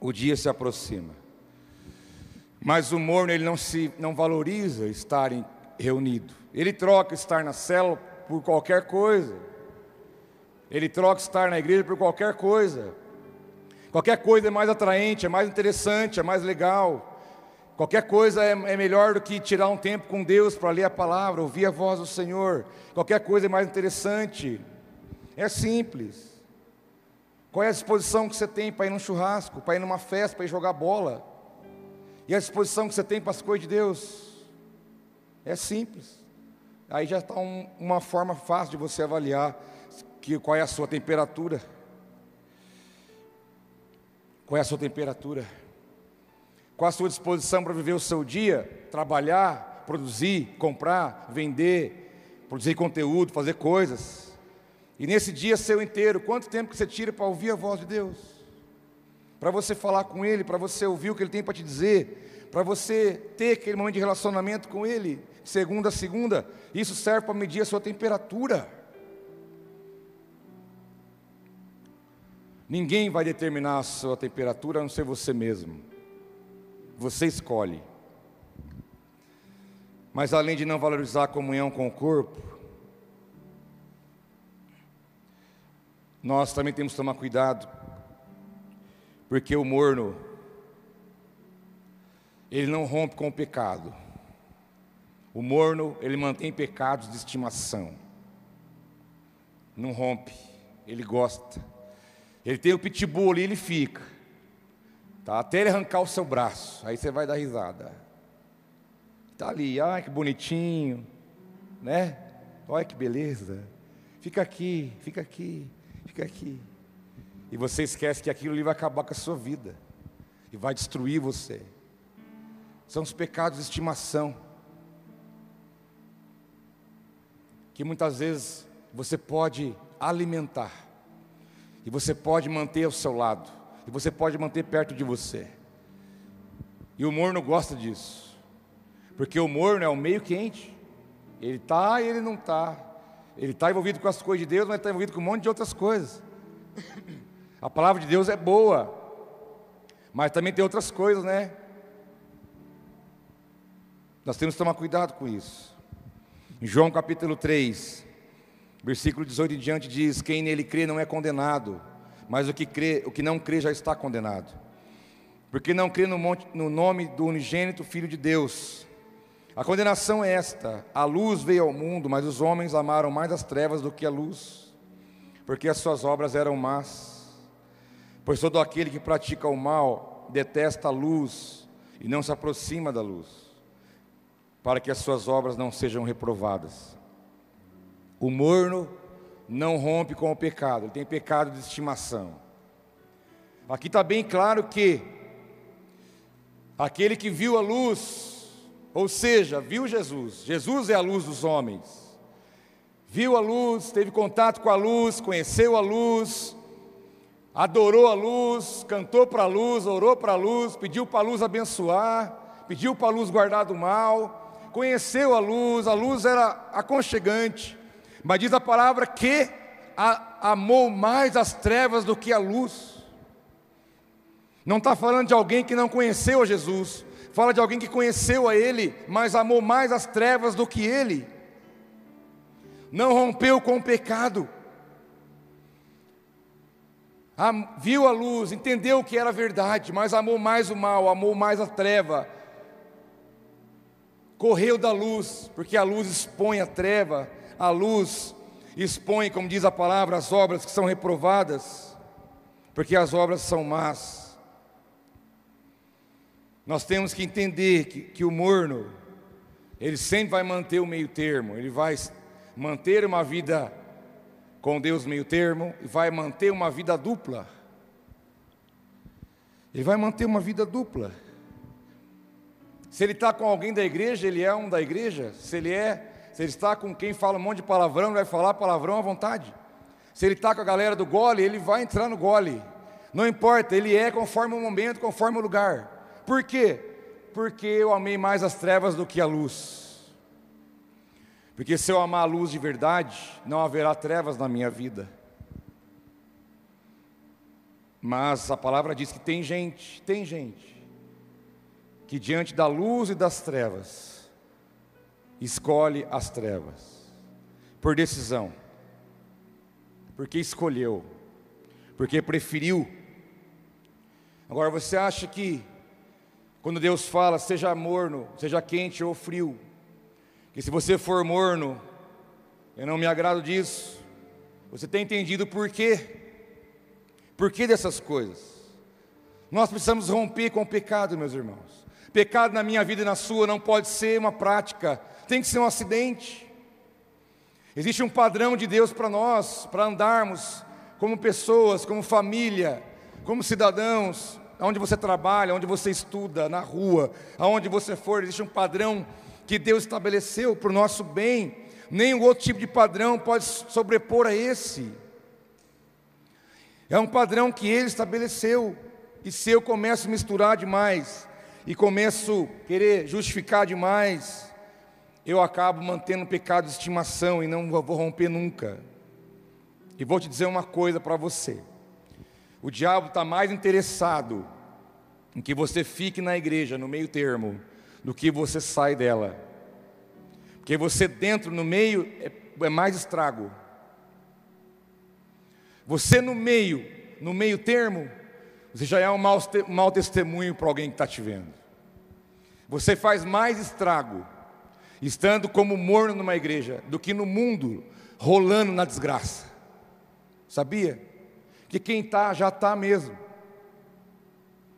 O dia se aproxima. Mas o morno ele não se não valoriza estar em, reunido. Ele troca estar na célula por qualquer coisa. Ele troca estar na igreja por qualquer coisa. Qualquer coisa é mais atraente, é mais interessante, é mais legal. Qualquer coisa é, é melhor do que tirar um tempo com Deus para ler a palavra, ouvir a voz do Senhor. Qualquer coisa é mais interessante. É simples. Qual é a disposição que você tem para ir num churrasco, para ir numa festa, para ir jogar bola? E a disposição que você tem para as coisas de Deus? É simples. Aí já está um, uma forma fácil de você avaliar que, qual é a sua temperatura. Qual é a sua temperatura? Qual a sua disposição para viver o seu dia? Trabalhar, produzir, comprar, vender, produzir conteúdo, fazer coisas. E nesse dia seu inteiro, quanto tempo que você tira para ouvir a voz de Deus? Para você falar com Ele, para você ouvir o que Ele tem para te dizer, para você ter aquele momento de relacionamento com Ele, segunda a segunda, isso serve para medir a sua temperatura. Ninguém vai determinar a sua temperatura a não ser você mesmo. Você escolhe. Mas além de não valorizar a comunhão com o corpo, nós também temos que tomar cuidado, porque o morno, ele não rompe com o pecado. O morno, ele mantém pecados de estimação. Não rompe, ele gosta. Ele tem o pitbull ali, ele fica. Tá? Até ele arrancar o seu braço, aí você vai dar risada. Está ali, ai que bonitinho, né? Olha que beleza. Fica aqui, fica aqui fica aqui. E você esquece que aquilo ali vai acabar com a sua vida e vai destruir você. São os pecados de estimação. Que muitas vezes você pode alimentar, e você pode manter ao seu lado, e você pode manter perto de você. E o morno gosta disso, porque o morno é o meio quente, ele está e ele não está, Ele está envolvido com as coisas de Deus, mas está envolvido com um monte de outras coisas. A palavra de Deus é boa, mas também tem outras coisas, né? Nós temos que tomar cuidado com isso. Em João capítulo 3, versículo 18 em diante diz: Quem nele crê não é condenado, mas o que, crê, o que não crê já está condenado. Porque não crê no, monte, no nome do unigênito Filho de Deus. A condenação é esta: a luz veio ao mundo, mas os homens amaram mais as trevas do que a luz, porque as suas obras eram más. Pois todo aquele que pratica o mal detesta a luz e não se aproxima da luz, para que as suas obras não sejam reprovadas. O morno não rompe com o pecado, ele tem pecado de estimação. Aqui está bem claro que aquele que viu a luz, ou seja, viu Jesus, Jesus é a luz dos homens, viu a luz, teve contato com a luz, conheceu a luz, adorou a luz, cantou para a luz, orou para a luz, pediu para a luz abençoar, pediu para a luz guardar do mal, conheceu a luz, a luz era aconchegante, mas diz a palavra que a, amou mais as trevas do que a luz. Não está falando de alguém que não conheceu a Jesus, fala de alguém que conheceu a Ele, mas amou mais as trevas do que Ele. Não rompeu com o pecado, viu a luz, entendeu que era verdade, mas amou mais o mal, amou mais a treva. Correu da luz, porque a luz expõe a treva, a luz expõe, como diz a palavra, as obras que são reprovadas, porque as obras são más. Nós temos que entender que, que o morno, ele sempre vai manter o meio termo, ele vai manter uma vida com Deus meio termo e vai manter uma vida dupla. Ele vai manter uma vida dupla. Se ele está com alguém da igreja, ele é um da igreja. Se ele é, se ele está com quem fala um monte de palavrão, ele vai falar palavrão à vontade. Se ele está com a galera do gole, ele vai entrar no gole. Não importa, ele é conforme o momento, conforme o lugar. Por quê? Porque eu amei mais as trevas do que a luz. Porque se eu amar a luz de verdade, não haverá trevas na minha vida. Mas a palavra diz que tem gente, tem gente, que diante da luz e das trevas, escolhe as trevas, por decisão, porque escolheu, porque preferiu. Agora você acha que, quando Deus fala, seja morno, seja quente ou frio, que se você for morno, eu não me agrado disso. Você tem entendido por quê? Por que dessas coisas? Nós precisamos romper com o pecado, meus irmãos. Pecado na minha vida e na sua não pode ser uma prática, tem que ser um acidente. Existe um padrão de Deus para nós, para andarmos como pessoas, como família, como cidadãos, onde você trabalha, onde você estuda, na rua, aonde você for, existe um padrão que Deus estabeleceu para o nosso bem, nenhum outro tipo de padrão pode sobrepor a esse. É um padrão que Ele estabeleceu, e se eu começo a misturar demais, e começo a querer justificar demais, eu acabo mantendo pecado de estimação e não vou romper nunca. E vou te dizer uma coisa para você: o diabo está mais interessado em que você fique na igreja, no meio termo, do que você sai dela. Porque você dentro, no meio, é, é mais estrago. Você no meio, no meio termo, você já é um mau, mau testemunho para alguém que está te vendo. Você faz mais estrago estando como morno numa igreja do que no mundo rolando na desgraça. Sabia? Que quem está já está mesmo.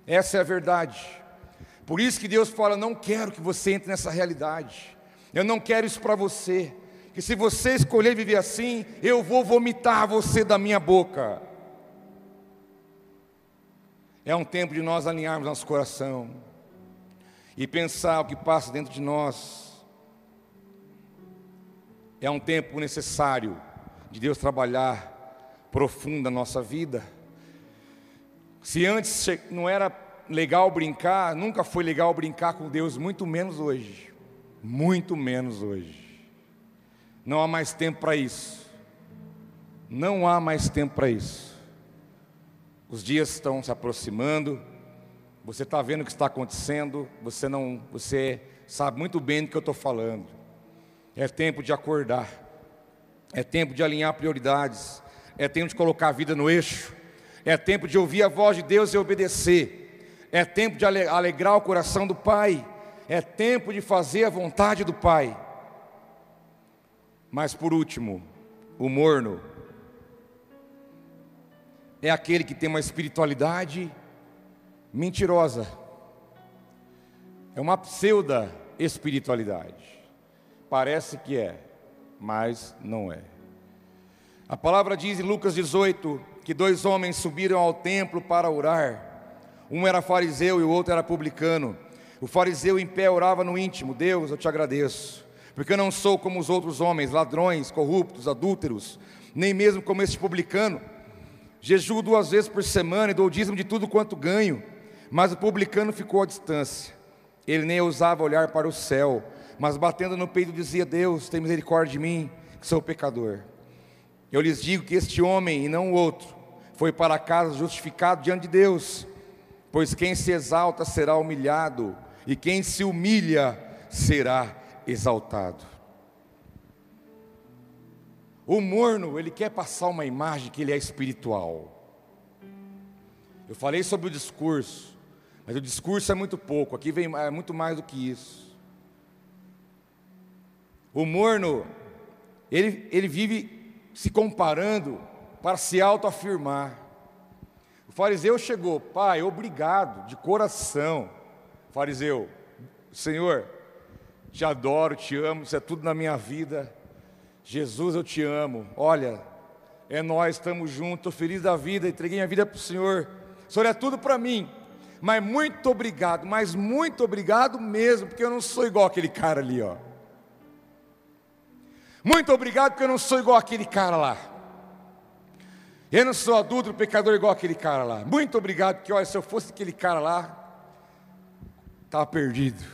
Essa é a verdade. Por isso que Deus fala: não quero que você entre nessa realidade. Eu não quero isso para você. Que se você escolher viver assim, eu vou vomitar você da minha boca. É um tempo de nós alinharmos nosso coração e pensar o que passa dentro de nós. É um tempo necessário de Deus trabalhar profundo na nossa vida. Se antes não era legal brincar, nunca foi legal brincar com Deus, muito menos hoje. Muito menos hoje. Não há mais tempo para isso. Não há mais tempo para isso. Os dias estão se aproximando. Você está vendo o que está acontecendo. Você não, você sabe muito bem do que eu estou falando. É tempo de acordar. É tempo de alinhar prioridades. É tempo de colocar a vida no eixo. É tempo de ouvir a voz de Deus e obedecer. É tempo de alegrar o coração do Pai. É tempo de fazer a vontade do Pai. Mas por último, o morno é aquele que tem uma espiritualidade mentirosa. É uma pseuda espiritualidade. Parece que é, mas não é. A palavra diz em Lucas 18 que dois homens subiram ao templo para orar. Um era fariseu e o outro era publicano. O fariseu em pé orava no íntimo: Deus, eu te agradeço porque eu não sou como os outros homens, ladrões, corruptos, adúlteros, nem mesmo como este publicano. Jejuo duas vezes por semana e dou dízimo de tudo quanto ganho. Mas o publicano ficou à distância. Ele nem ousava olhar para o céu, mas batendo no peito dizia: Deus, tem misericórdia de mim, que sou pecador. Eu lhes digo que este homem e não o outro foi para casa justificado diante de Deus, pois quem se exalta será humilhado, e quem se humilha será exaltado. O morno, ele quer passar uma imagem que ele é espiritual. Eu falei sobre o discurso, mas o discurso é muito pouco, aqui vem é muito mais do que isso. O morno, ele, ele vive se comparando para se autoafirmar. O fariseu chegou, pai, obrigado, de coração. Fariseu, Senhor, te adoro, te amo, isso é tudo na minha vida. Jesus, eu te amo. Olha, é nós, estamos juntos, estou feliz da vida, entreguei minha vida para o Senhor. O Senhor é tudo para mim. Mas muito obrigado, mas muito obrigado mesmo, porque eu não sou igual aquele cara ali, ó. Muito obrigado, porque eu não sou igual aquele cara lá. Eu não sou adulto, pecador igual aquele cara lá. Muito obrigado, porque olha, se eu fosse aquele cara lá, estava perdido.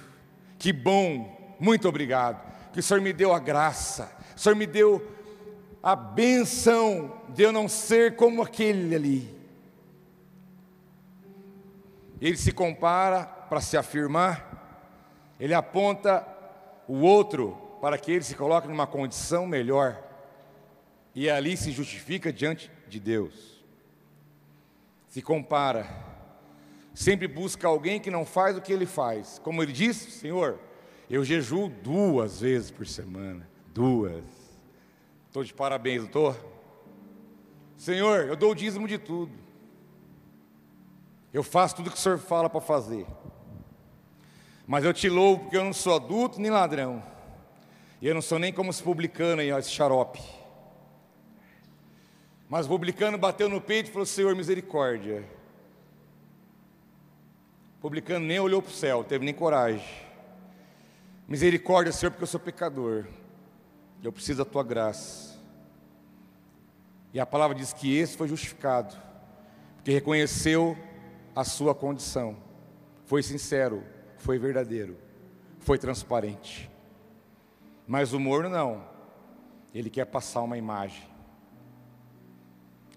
Que bom muito obrigado, que o Senhor me deu a graça, o Senhor me deu a benção de eu não ser como aquele ali. Ele se compara para se afirmar, ele aponta o outro para que ele se coloque numa condição melhor, e ali se justifica diante de Deus. Se compara, sempre busca alguém que não faz o que ele faz, como ele diz, Senhor, eu jejuo duas vezes por semana. Duas. Estou de parabéns, doutor. Senhor, eu dou o dízimo de tudo. Eu faço tudo que o Senhor fala para fazer. Mas eu te louvo porque eu não sou adulto nem ladrão. E eu não sou nem como esse publicano aí, ó, esse xarope. Mas o publicano bateu no peito e falou: Senhor, misericórdia. O publicano nem olhou para o céu, teve nem coragem. Misericórdia, Senhor, porque eu sou pecador. Eu preciso da tua graça. E a palavra diz que esse foi justificado, porque reconheceu a sua condição. Foi sincero, foi verdadeiro, foi transparente. Mas o morno não. Ele quer passar uma imagem.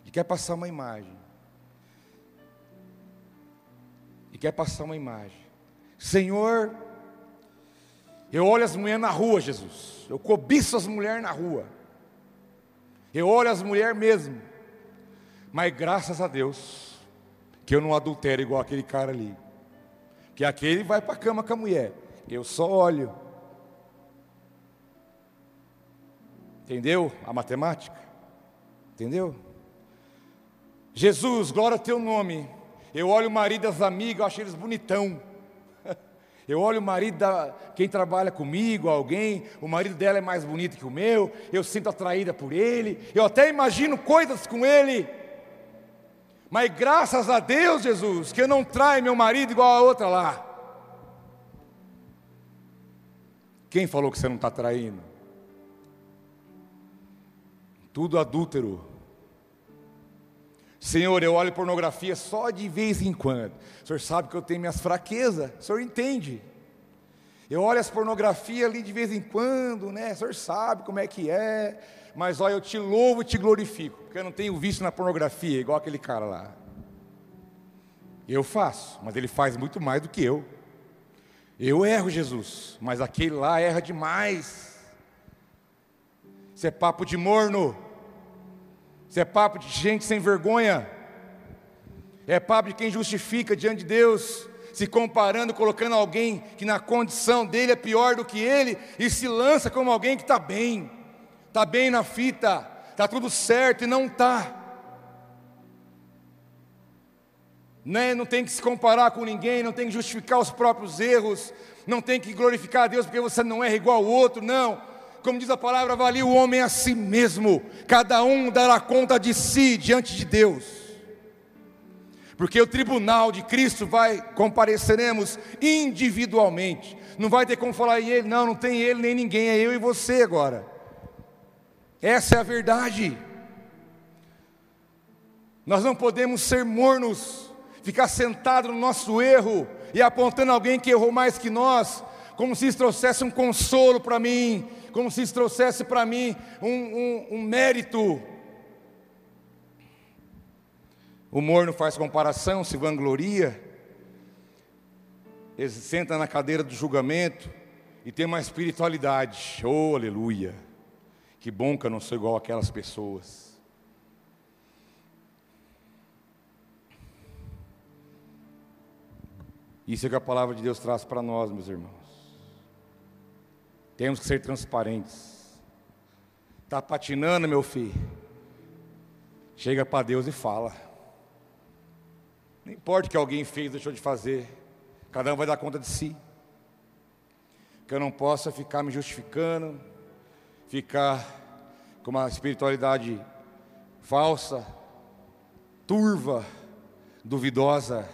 Ele quer passar uma imagem. Ele quer passar uma imagem. Senhor, eu olho as mulheres na rua, Jesus. Eu cobiço as mulheres na rua. Eu olho as mulheres mesmo. Mas graças a Deus que eu não adultero igual aquele cara ali. Que aquele vai para a cama com a mulher. Eu só olho. Entendeu a matemática? Entendeu? Jesus, glória ao teu nome. Eu olho o marido das amigas, eu acho eles bonitão. Eu olho o marido da quem trabalha comigo, alguém, o marido dela é mais bonito que o meu, eu sinto atraída por ele, eu até imagino coisas com ele. Mas graças a Deus, Jesus, que eu não traio meu marido igual a outra lá. Quem falou que você não está traindo? Tudo adúltero. Senhor, eu olho pornografia só de vez em quando. O senhor sabe que eu tenho minhas fraquezas, o senhor entende. Eu olho as pornografias ali de vez em quando, né? O senhor sabe como é que é. Mas olha, eu te louvo e te glorifico, porque eu não tenho visto na pornografia, igual aquele cara lá. Eu faço, mas ele faz muito mais do que eu. Eu erro, Jesus, mas aquele lá erra demais. Isso é papo de morno. Isso é papo de gente sem vergonha. É papo de quem justifica diante de Deus, se comparando, colocando alguém que na condição dele é pior do que ele e se lança como alguém que está bem, está bem na fita, está tudo certo e não está. Né? Não tem que se comparar com ninguém, não tem que justificar os próprios erros, não tem que glorificar a Deus porque você não é igual ao outro, não. Como diz a palavra, avalie o homem a si mesmo, cada um dará conta de si diante de Deus. Porque o tribunal de Cristo vai compareceremos individualmente. Não vai ter como falar em ele, não, não tem ele nem ninguém, é eu e você agora. Essa é a verdade. Nós não podemos ser mornos, ficar sentado no nosso erro e apontando alguém que errou mais que nós, como se isso trouxesse um consolo para mim, como se isso trouxesse para mim um, um, um mérito. O morno faz comparação, se vangloria, ele senta na cadeira do julgamento e tem uma espiritualidade. Oh, aleluia! Que bom que eu não sou igual aquelas pessoas. Isso é que a palavra de Deus traz para nós, meus irmãos. Temos que ser transparentes. Está patinando, meu filho? Chega para Deus e fala. Não importa o que alguém fez, deixou de fazer. Cada um vai dar conta de si. Que eu não possa ficar me justificando, ficar com uma espiritualidade falsa, turva, duvidosa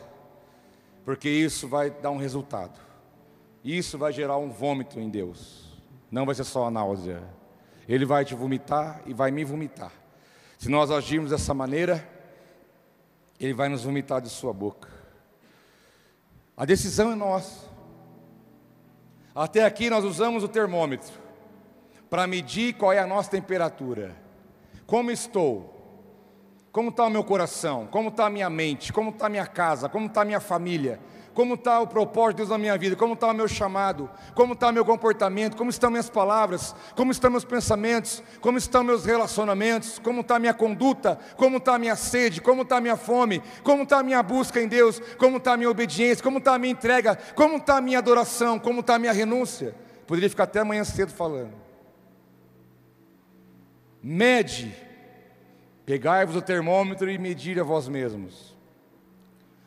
porque isso vai dar um resultado. Isso vai gerar um vômito em Deus. Não vai ser só a náusea. Ele vai te vomitar e vai me vomitar. Se nós agirmos dessa maneira, ele vai nos vomitar de sua boca. A decisão é nossa. Até aqui nós usamos o termômetro para medir qual é a nossa temperatura. Como estou? Como está o meu coração? Como está a minha mente? Como está a minha casa? Como está a minha família? Como está o propósito de Deus na minha vida? Como está o meu chamado? Como está o meu comportamento? Como estão minhas palavras? Como estão meus pensamentos? Como estão meus relacionamentos? Como está a minha conduta? Como está a minha sede? Como está a minha fome? Como está a minha busca em Deus? Como está a minha obediência? Como está a minha entrega? Como está a minha adoração? Como está a minha renúncia? Poderia ficar até amanhã cedo falando. Mede Pegai-vos o termômetro e medir a vós mesmos,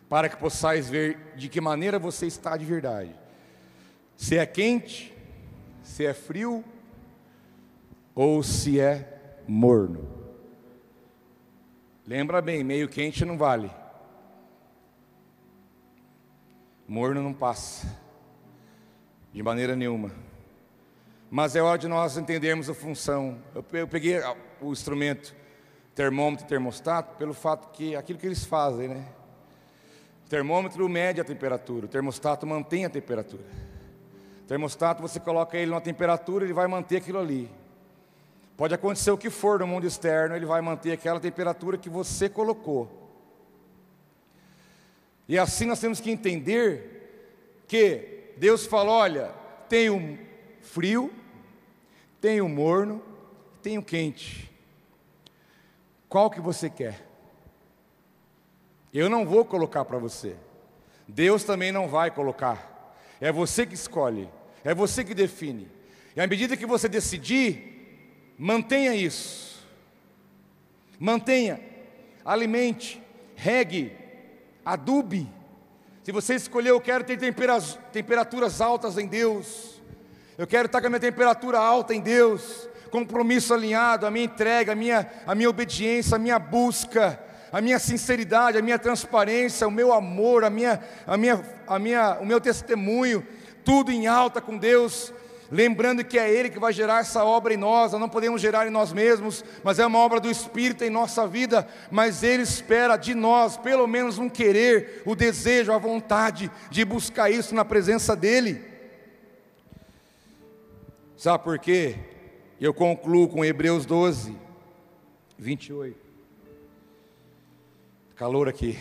para que possais ver de que maneira você está de verdade. Se é quente, se é frio, ou se é morno. Lembra bem, meio quente não vale. Morno não passa, de maneira nenhuma. Mas é hora de nós entendermos a função. Eu peguei o instrumento termômetro e termostato pelo fato que aquilo que eles fazem, né? O termômetro mede a temperatura, o termostato mantém a temperatura. O termostato você coloca ele numa temperatura, ele vai manter aquilo ali. Pode acontecer o que for no mundo externo, ele vai manter aquela temperatura que você colocou. E assim nós temos que entender que Deus fala: olha, tem o frio, tem o morno, tem o quente. Qual que você quer? Eu não vou colocar para você. Deus também não vai colocar. É você que escolhe. É você que define. E à medida que você decidir, mantenha isso. Mantenha, alimente, regue, adube. Se você escolheu, eu quero ter temperaturas altas em Deus. Eu quero estar com a minha temperatura alta em Deus compromisso alinhado, a minha entrega, a minha, a minha obediência, a minha busca, a minha sinceridade, a minha transparência, o meu amor, a minha, a minha, a minha, o meu testemunho, tudo em alta com Deus, lembrando que é Ele que vai gerar essa obra em nós, nós não podemos gerar em nós mesmos, mas é uma obra do Espírito em nossa vida, mas Ele espera de nós pelo menos um querer, o desejo, a vontade de buscar isso na presença dEle. Sabe por quê? Eu concluo com Hebreus 12, 28. Calor aqui.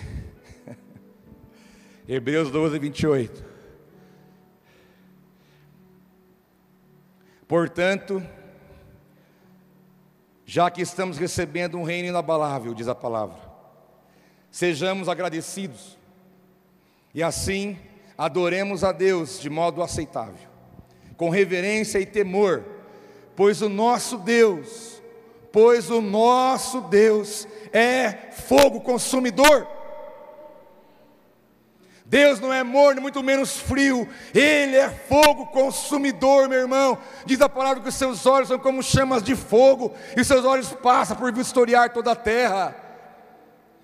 Hebreus 12, 28. Portanto, já que estamos recebendo um reino inabalável, diz a palavra, sejamos agradecidos e assim adoremos a Deus de modo aceitável, com reverência e temor, pois o nosso Deus, pois o nosso Deus é fogo consumidor. Deus não é morno, muito menos frio, Ele é fogo consumidor, meu irmão. Diz a palavra que os seus olhos são como chamas de fogo, e seus olhos passam por vistoriar toda a terra.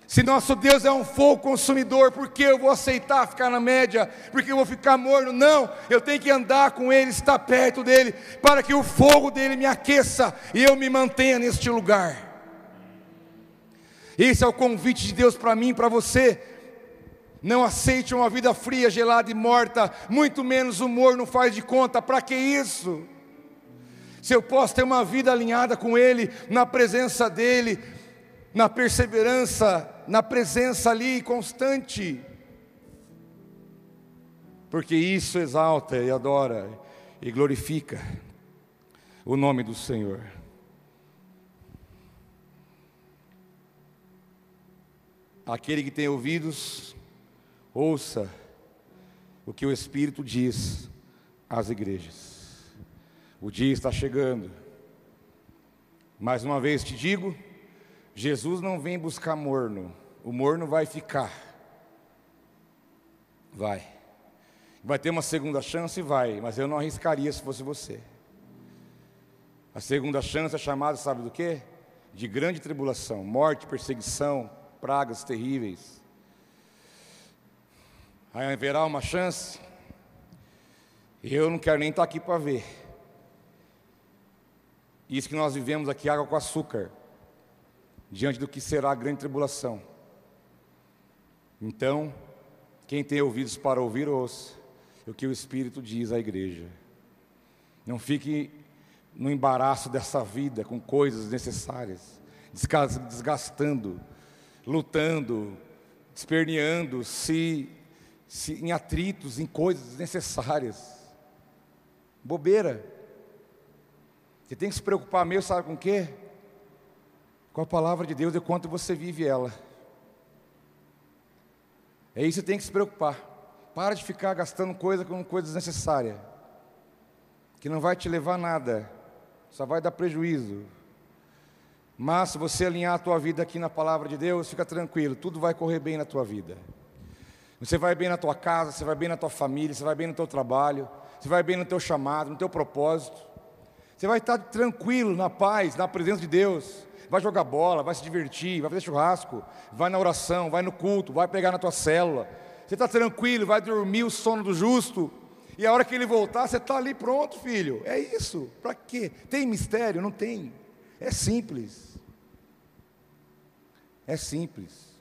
Se nosso Deus é um fogo consumidor, por que eu vou aceitar ficar na média? Porque eu vou ficar morno? Não, eu tenho que andar com Ele, estar perto dEle, para que o fogo dEle me aqueça e eu me mantenha neste lugar. Esse é o convite de Deus para mim e para você. Não aceite uma vida fria, gelada e morta, muito menos o morno faz de conta. Para que isso? Se eu posso ter uma vida alinhada com Ele, na presença dEle, na perseverança, na presença ali constante, porque isso exalta e adora e glorifica o nome do Senhor. Aquele que tem ouvidos, ouça o que o Espírito diz às igrejas. O dia está chegando. Mais uma vez te digo, Jesus não vem buscar morno, o morno vai ficar. Vai. Vai ter uma segunda chance? Vai, mas eu não arriscaria se fosse você. A segunda chance é chamada, sabe do que? De grande tribulação, morte, perseguição, pragas terríveis. Aí haverá uma chance, eu não quero nem estar aqui para ver. Isso que nós vivemos aqui, água com açúcar, diante do que será a grande tribulação. Então, quem tem ouvidos para ouvir, ouça o que o Espírito diz à igreja. Não fique no embaraço dessa vida com coisas necessárias, desgastando lutando, esperneando, se, se em atritos, em coisas desnecessárias. Bobeira. Você tem que se preocupar mesmo, sabe com o quê? Com a palavra de Deus e quanto você vive ela. É isso que tem que se preocupar. Para de ficar gastando coisa com coisas desnecessárias. Que não vai te levar a nada. Só vai dar prejuízo. Mas se você alinhar a tua vida aqui na palavra de Deus, fica tranquilo, tudo vai correr bem na tua vida. Você vai bem na tua casa, você vai bem na tua família, você vai bem no teu trabalho, você vai bem no teu chamado, no teu propósito. Você vai estar tranquilo, na paz, na presença de Deus. Vai jogar bola, vai se divertir, vai fazer churrasco, vai na oração, vai no culto, vai pegar na tua célula. Você está tranquilo, vai dormir o sono do justo. E a hora que ele voltar, você está ali pronto, filho. É isso. Para quê? Tem mistério? Não tem. É simples. É simples.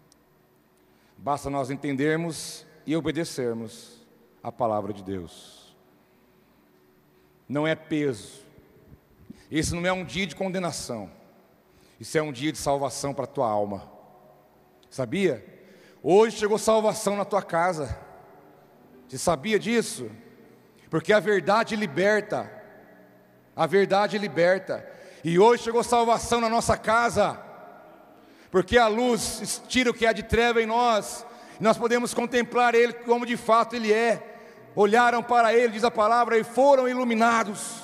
Basta nós entendermos e obedecermos a palavra de Deus. Não é peso. Esse não é um dia de condenação. Isso é um dia de salvação para a tua alma. Sabia? Hoje chegou salvação na tua casa. Você sabia disso? Porque a verdade liberta. A verdade liberta. E hoje chegou salvação na nossa casa, porque a luz tira o que há de treva em nós, e nós podemos contemplar Ele como de fato Ele é. Olharam para Ele, diz a palavra, e foram iluminados,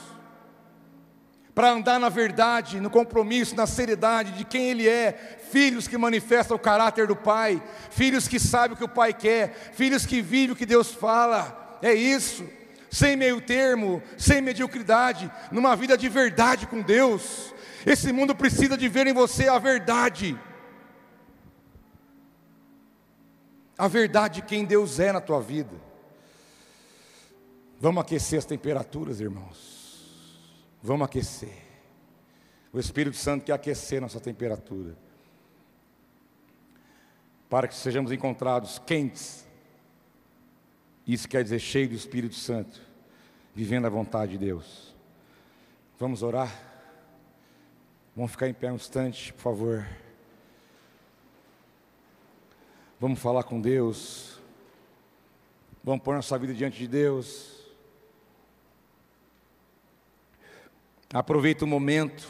para andar na verdade, no compromisso, na seriedade de quem Ele é, filhos que manifestam o caráter do Pai, filhos que sabem o que o Pai quer, filhos que vivem o que Deus fala, é isso sem meio termo, sem mediocridade, numa vida de verdade com Deus. Esse mundo precisa de ver em você a verdade. A verdade de quem Deus é na tua vida. Vamos aquecer as temperaturas, irmãos. Vamos aquecer. O Espírito Santo quer aquecer nossa temperatura. Para que sejamos encontrados quentes isso quer dizer cheio do Espírito Santo, vivendo a vontade de Deus. Vamos orar? Vamos ficar em pé um instante, por favor. Vamos falar com Deus. Vamos pôr nossa vida diante de Deus. Aproveita o momento.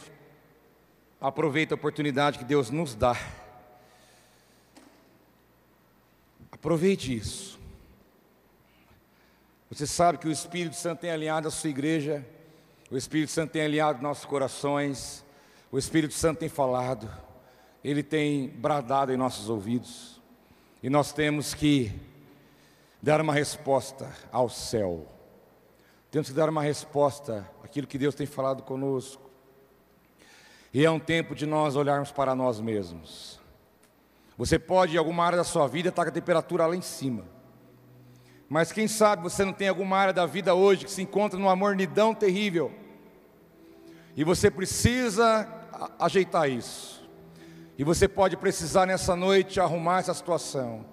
Aproveita a oportunidade que Deus nos dá. Aproveite isso. Você sabe que o Espírito Santo tem alinhado a sua igreja o Espírito Santo tem alinhado nossos corações, o Espírito Santo tem falado, ele tem bradado em nossos ouvidos, e nós temos que dar uma resposta ao céu, temos que dar uma resposta àquilo que Deus tem falado conosco, e é um tempo de nós olharmos para nós mesmos. Você pode, em alguma área da sua vida, estar com a temperatura lá em cima. Mas quem sabe você não tem alguma área da vida hoje que se encontra numa mornidão terrível. E você precisa ajeitar isso. E você pode precisar nessa noite arrumar essa situação.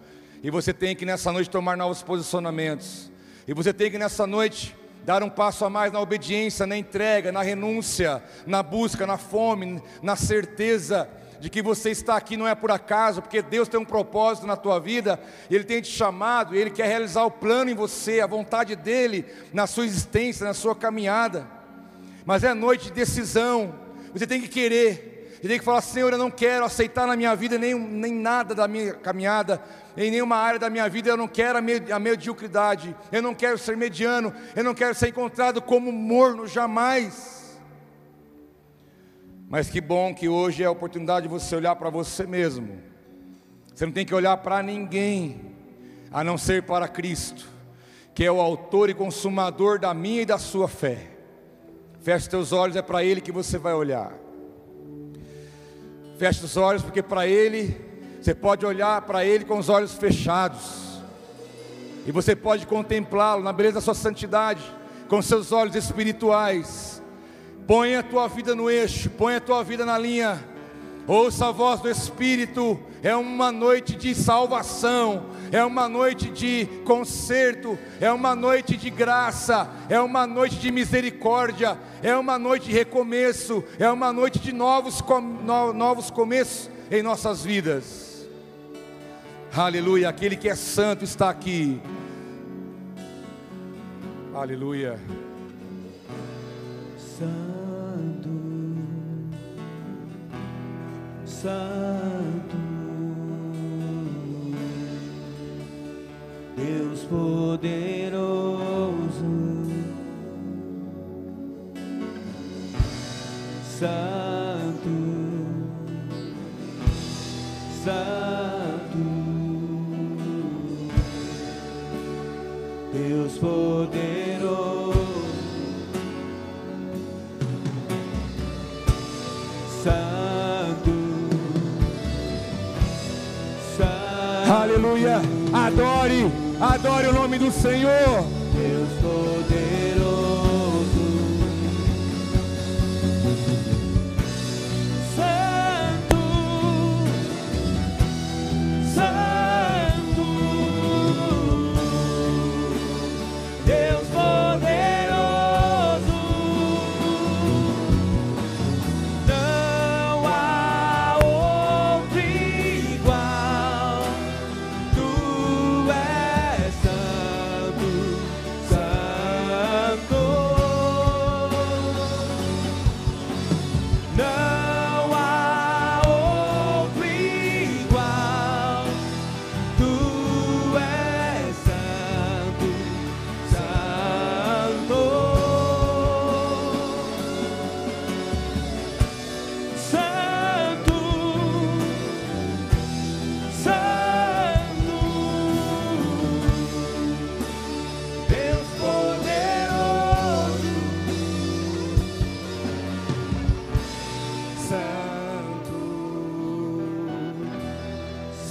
E você tem que nessa noite tomar novos posicionamentos. E você tem que nessa noite dar um passo a mais na obediência, na entrega, na renúncia, na busca, na fome, na certeza de que você está aqui não é por acaso, porque Deus tem um propósito na tua vida, Ele tem te chamado, Ele quer realizar o plano em você, a vontade dEle na sua existência, na sua caminhada. Mas é noite de decisão, você tem que querer, você tem que falar: Senhor, eu não quero aceitar na minha vida nem, nem nada da minha caminhada, em nenhuma área da minha vida eu não quero a mediocridade, eu não quero ser mediano, eu não quero ser encontrado como morno, jamais. Mas que bom que hoje é a oportunidade de você olhar para você mesmo. Você não tem que olhar para ninguém, a não ser para Cristo, que é o autor e consumador da minha e da sua fé. Feche teus olhos, é para Ele que você vai olhar. Feche os olhos, porque para Ele, você pode olhar para Ele com os olhos fechados, e você pode contemplá-lo na beleza da sua santidade, com seus olhos espirituais Põe a tua vida no eixo, põe a tua vida na linha. Ouça a voz do Espírito. É uma noite de salvação, é uma noite de conserto, é uma noite de graça, é uma noite de misericórdia, é uma noite de recomeço, é uma noite de novos, novos começos em nossas vidas. Aleluia. Aquele que é santo está aqui. Aleluia. Santo. Santo, Deus poderoso, Santo, Santo, Deus poderoso. Aleluia. Adore, adore o nome do Senhor. Poderoso.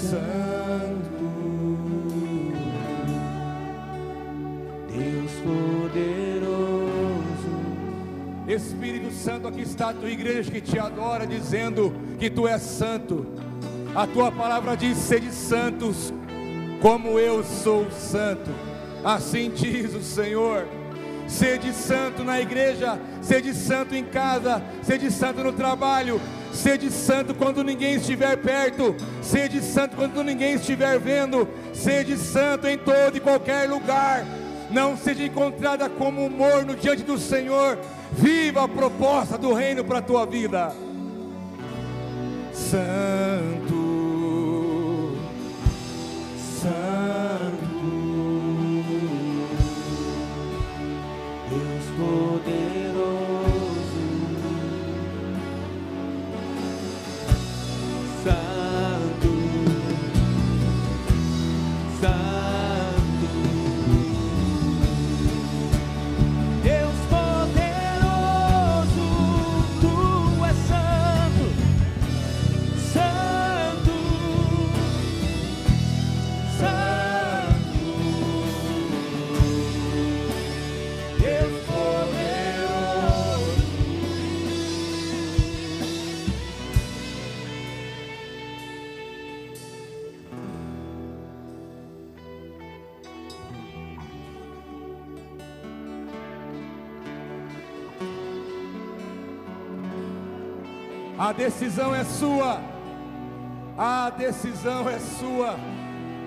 Santo, Deus poderoso. Espírito Santo, aqui está a tua igreja que te adora, dizendo que tu és santo. A tua palavra diz: sede santos, como eu sou santo. Assim diz o Senhor. Sede santo na igreja, sede santo em casa, sede santo no trabalho, sede santo quando ninguém estiver perto, sede santo quando ninguém estiver vendo, sede santo em todo e qualquer lugar. Não seja encontrada como um morno diante do Senhor. Viva a proposta do reino para a tua vida. Santo, decisão é sua. A decisão é sua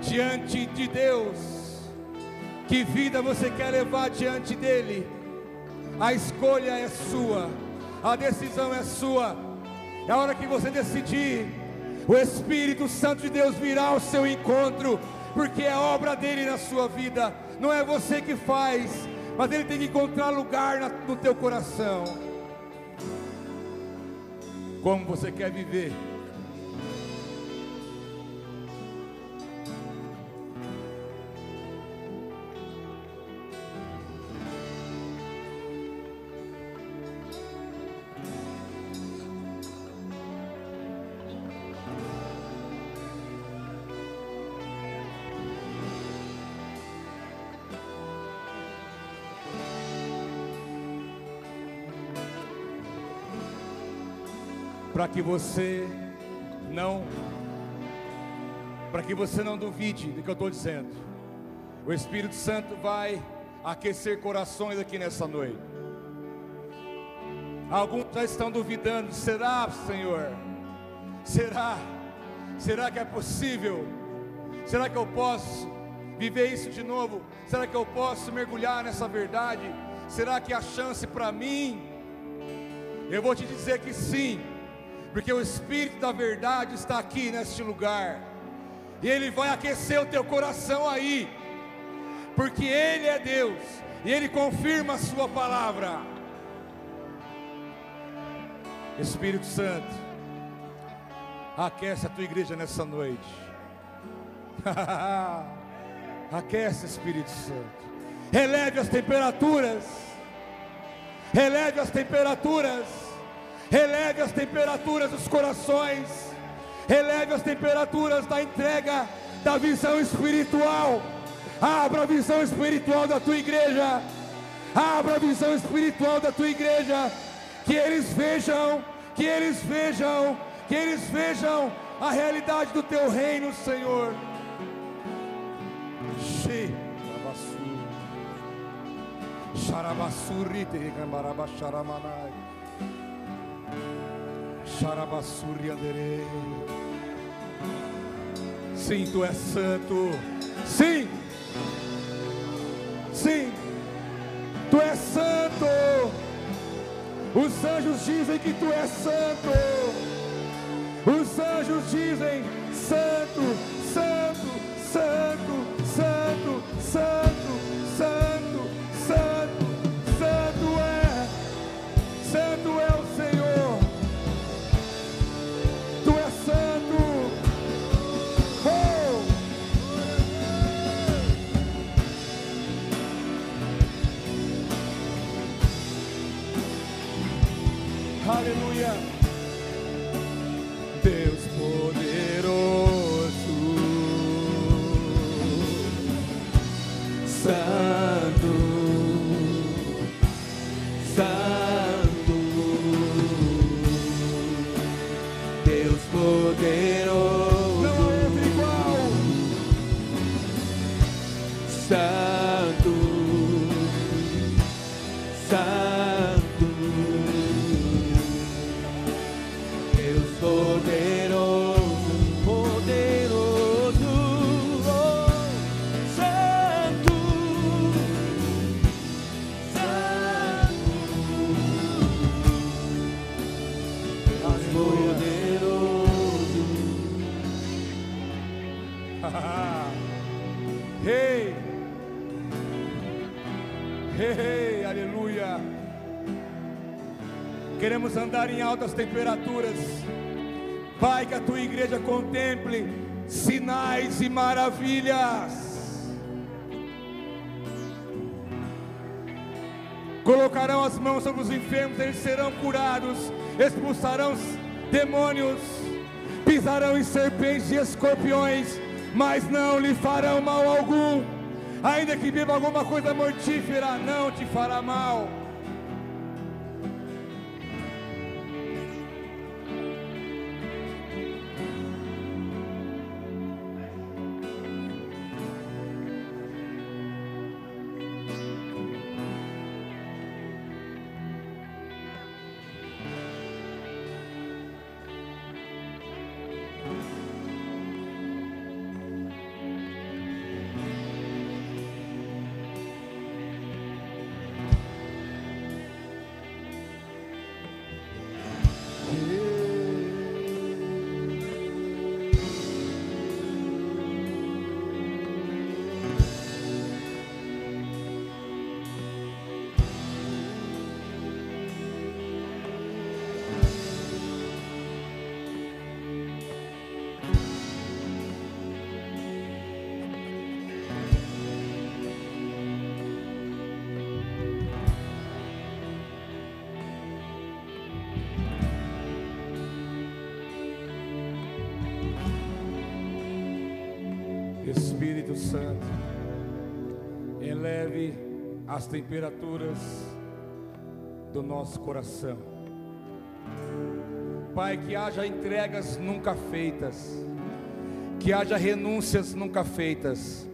diante de Deus. Que vida você quer levar diante dele? A escolha é sua, a decisão é sua. É a hora que você decidir, o Espírito Santo de Deus virá ao seu encontro, porque é obra dele na sua vida, não é você que faz, mas ele tem que encontrar lugar no teu coração. Como você quer viver? Para que você não para que você não duvide do que eu estou dizendo. O Espírito Santo vai aquecer corações aqui nessa noite. Alguns já estão duvidando: será, Senhor? Será? Será que é possível? Será que eu posso viver isso de novo? Será que eu posso mergulhar nessa verdade? Será que há chance para mim? Eu vou te dizer que sim, porque o Espírito da verdade está aqui neste lugar, e Ele vai aquecer o teu coração aí, porque Ele é Deus, e Ele confirma a Sua palavra. Espírito Santo, aquece a tua igreja nessa noite. aquece, Espírito Santo, releve as temperaturas. Releve as temperaturas, releve as temperaturas dos corações, releve as temperaturas da entrega, da visão espiritual. Abra a visão espiritual da tua igreja, abra a visão espiritual da tua igreja, que eles vejam, que eles vejam, que eles vejam a realidade do teu reino, Senhor. Xarabassuri anderei. Sim, tu és santo. Sim. Sim. Tu és santo. Os anjos dizem que tu és santo. Os anjos dizem santo, santo, santo, santo, santo, santo, altas temperaturas. Pai, que a tua igreja contemple sinais e maravilhas. Colocarão as mãos sobre os enfermos, eles serão curados, expulsarão os demônios, pisarão em serpentes e escorpiões, mas não lhe farão mal algum. Ainda que beba alguma coisa mortífera, não te fará mal. Espírito Santo, eleve as temperaturas do nosso coração. Pai, que haja entregas nunca feitas, que haja renúncias nunca feitas,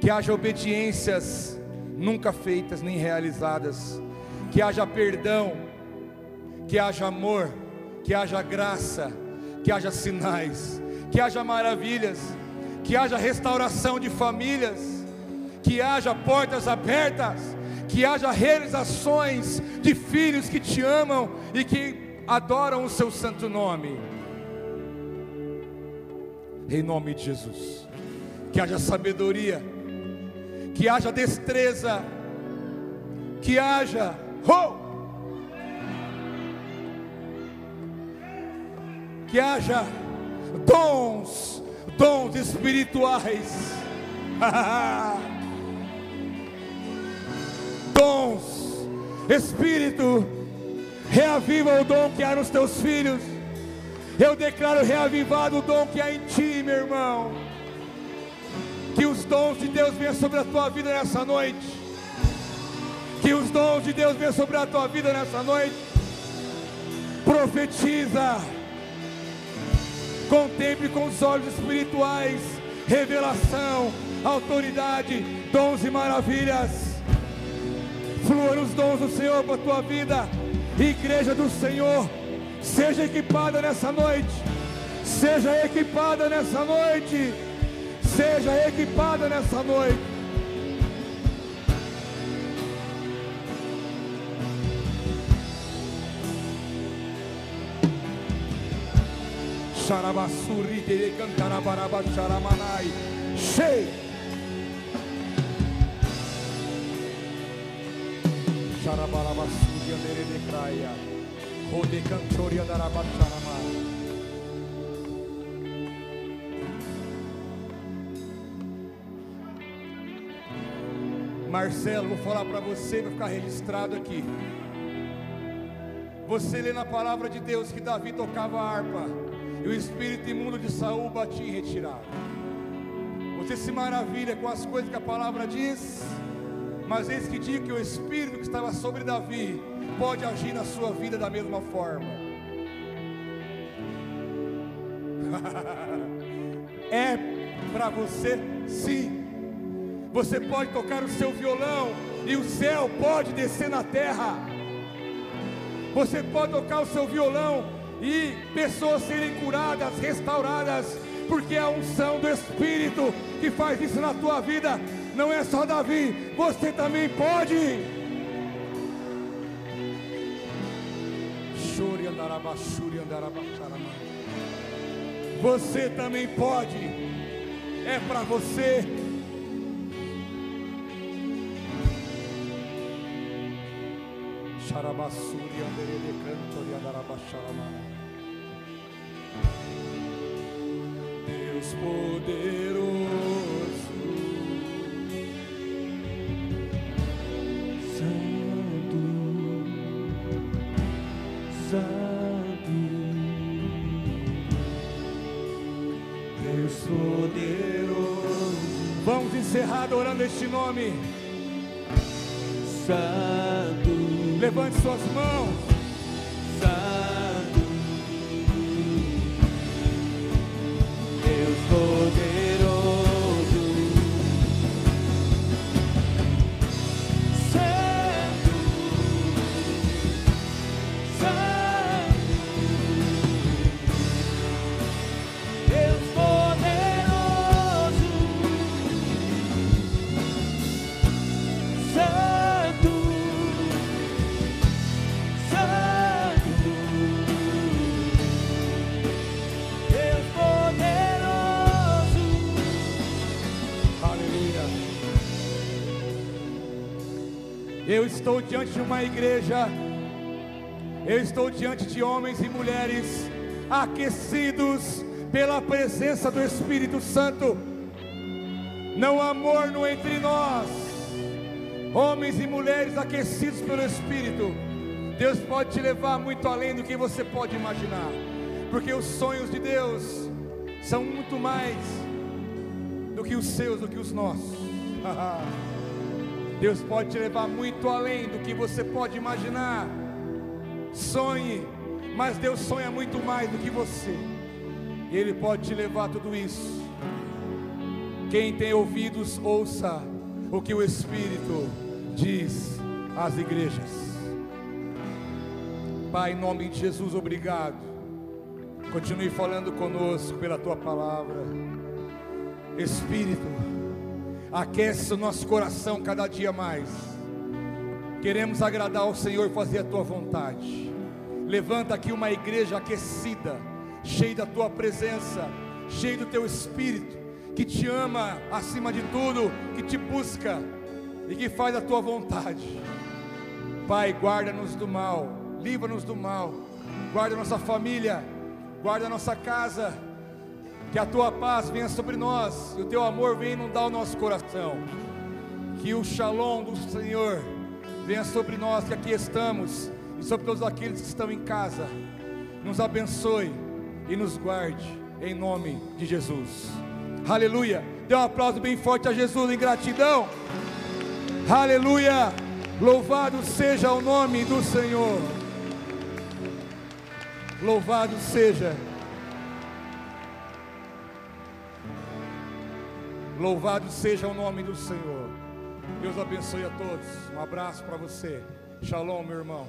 que haja obediências nunca feitas nem realizadas, que haja perdão, que haja amor, que haja graça, que haja sinais, que haja maravilhas que haja restauração de famílias, que haja portas abertas, que haja realizações de filhos que te amam e que adoram o seu santo nome. Em nome de Jesus, que haja sabedoria, que haja destreza, que haja oh, que haja dons dons espirituais. dons, Espírito, reaviva o dom que há nos teus filhos. Eu declaro reavivado o dom que há em ti, meu irmão. Que os dons de Deus venham sobre a tua vida nessa noite. Que os dons de Deus venham sobre a tua vida nessa noite. Profetiza Contemple com os olhos espirituais revelação, autoridade, dons e maravilhas. Flua nos dons do Senhor para a tua vida. Igreja do Senhor, seja equipada nessa noite. Seja equipada nessa noite. Seja equipada nessa noite. Xarabassuri de cantarabaraba xaramanai. Cheio. Xarabarabassuri andere de craia. Rode cantori andaraba xaramai. Marcelo, vou falar para você, vai ficar registrado aqui. Você lê na palavra de Deus que Davi tocava harpa e o espírito imundo de Saul batia em retirada. Você se maravilha com as coisas que a palavra diz, mas eis que digo que o espírito que estava sobre Davi pode agir na sua vida da mesma forma. é para você sim. Você pode tocar o seu violão e o céu pode descer na terra. Você pode tocar o seu violão e pessoas serem curadas, restauradas, porque é a unção do Espírito que faz isso na tua vida. Não é só Davi, você também pode. Você também pode. é para você. Xarabassuri anderele cantori andarabaxaramana. Deus poderoso, Santo, Santo, Deus poderoso, Vamos encerrar adorando este nome. Santo, Levante suas mãos. Estou diante de uma igreja. Eu estou diante de homens e mulheres aquecidos pela presença do Espírito Santo. Não há morno entre nós. Homens e mulheres aquecidos pelo Espírito. Deus pode te levar muito além do que você pode imaginar. Porque os sonhos de Deus são muito mais do que os seus, do que os nossos. Deus pode te levar muito além do que você pode imaginar. Sonhe, mas Deus sonha muito mais do que você. E Ele pode te levar a tudo isso. Quem tem ouvidos, ouça o que o Espírito diz às igrejas. Pai, em nome de Jesus, obrigado. Continue falando conosco pela tua palavra. Espírito, aquece o nosso coração cada dia mais. Queremos agradar ao Senhor e fazer a tua vontade. Levanta aqui uma igreja aquecida, cheia da tua presença, cheia do teu espírito, que te ama acima de tudo, que te busca e que faz a tua vontade. Pai, guarda-nos do mal, livra-nos do mal, guarda nossa família, guarda nossa casa, que a tua paz venha sobre nós e o teu amor venha inundar o nosso coração. Que o shalom do Senhor venha sobre nós que aqui estamos e sobre todos aqueles que estão em casa. Nos abençoe e nos guarde em nome de Jesus. Aleluia. Dê um aplauso bem forte a Jesus em gratidão. Aleluia. Louvado seja o nome do Senhor. Louvado seja. Louvado seja o nome do Senhor. Deus abençoe a todos. Um abraço para você. Shalom, meu irmão.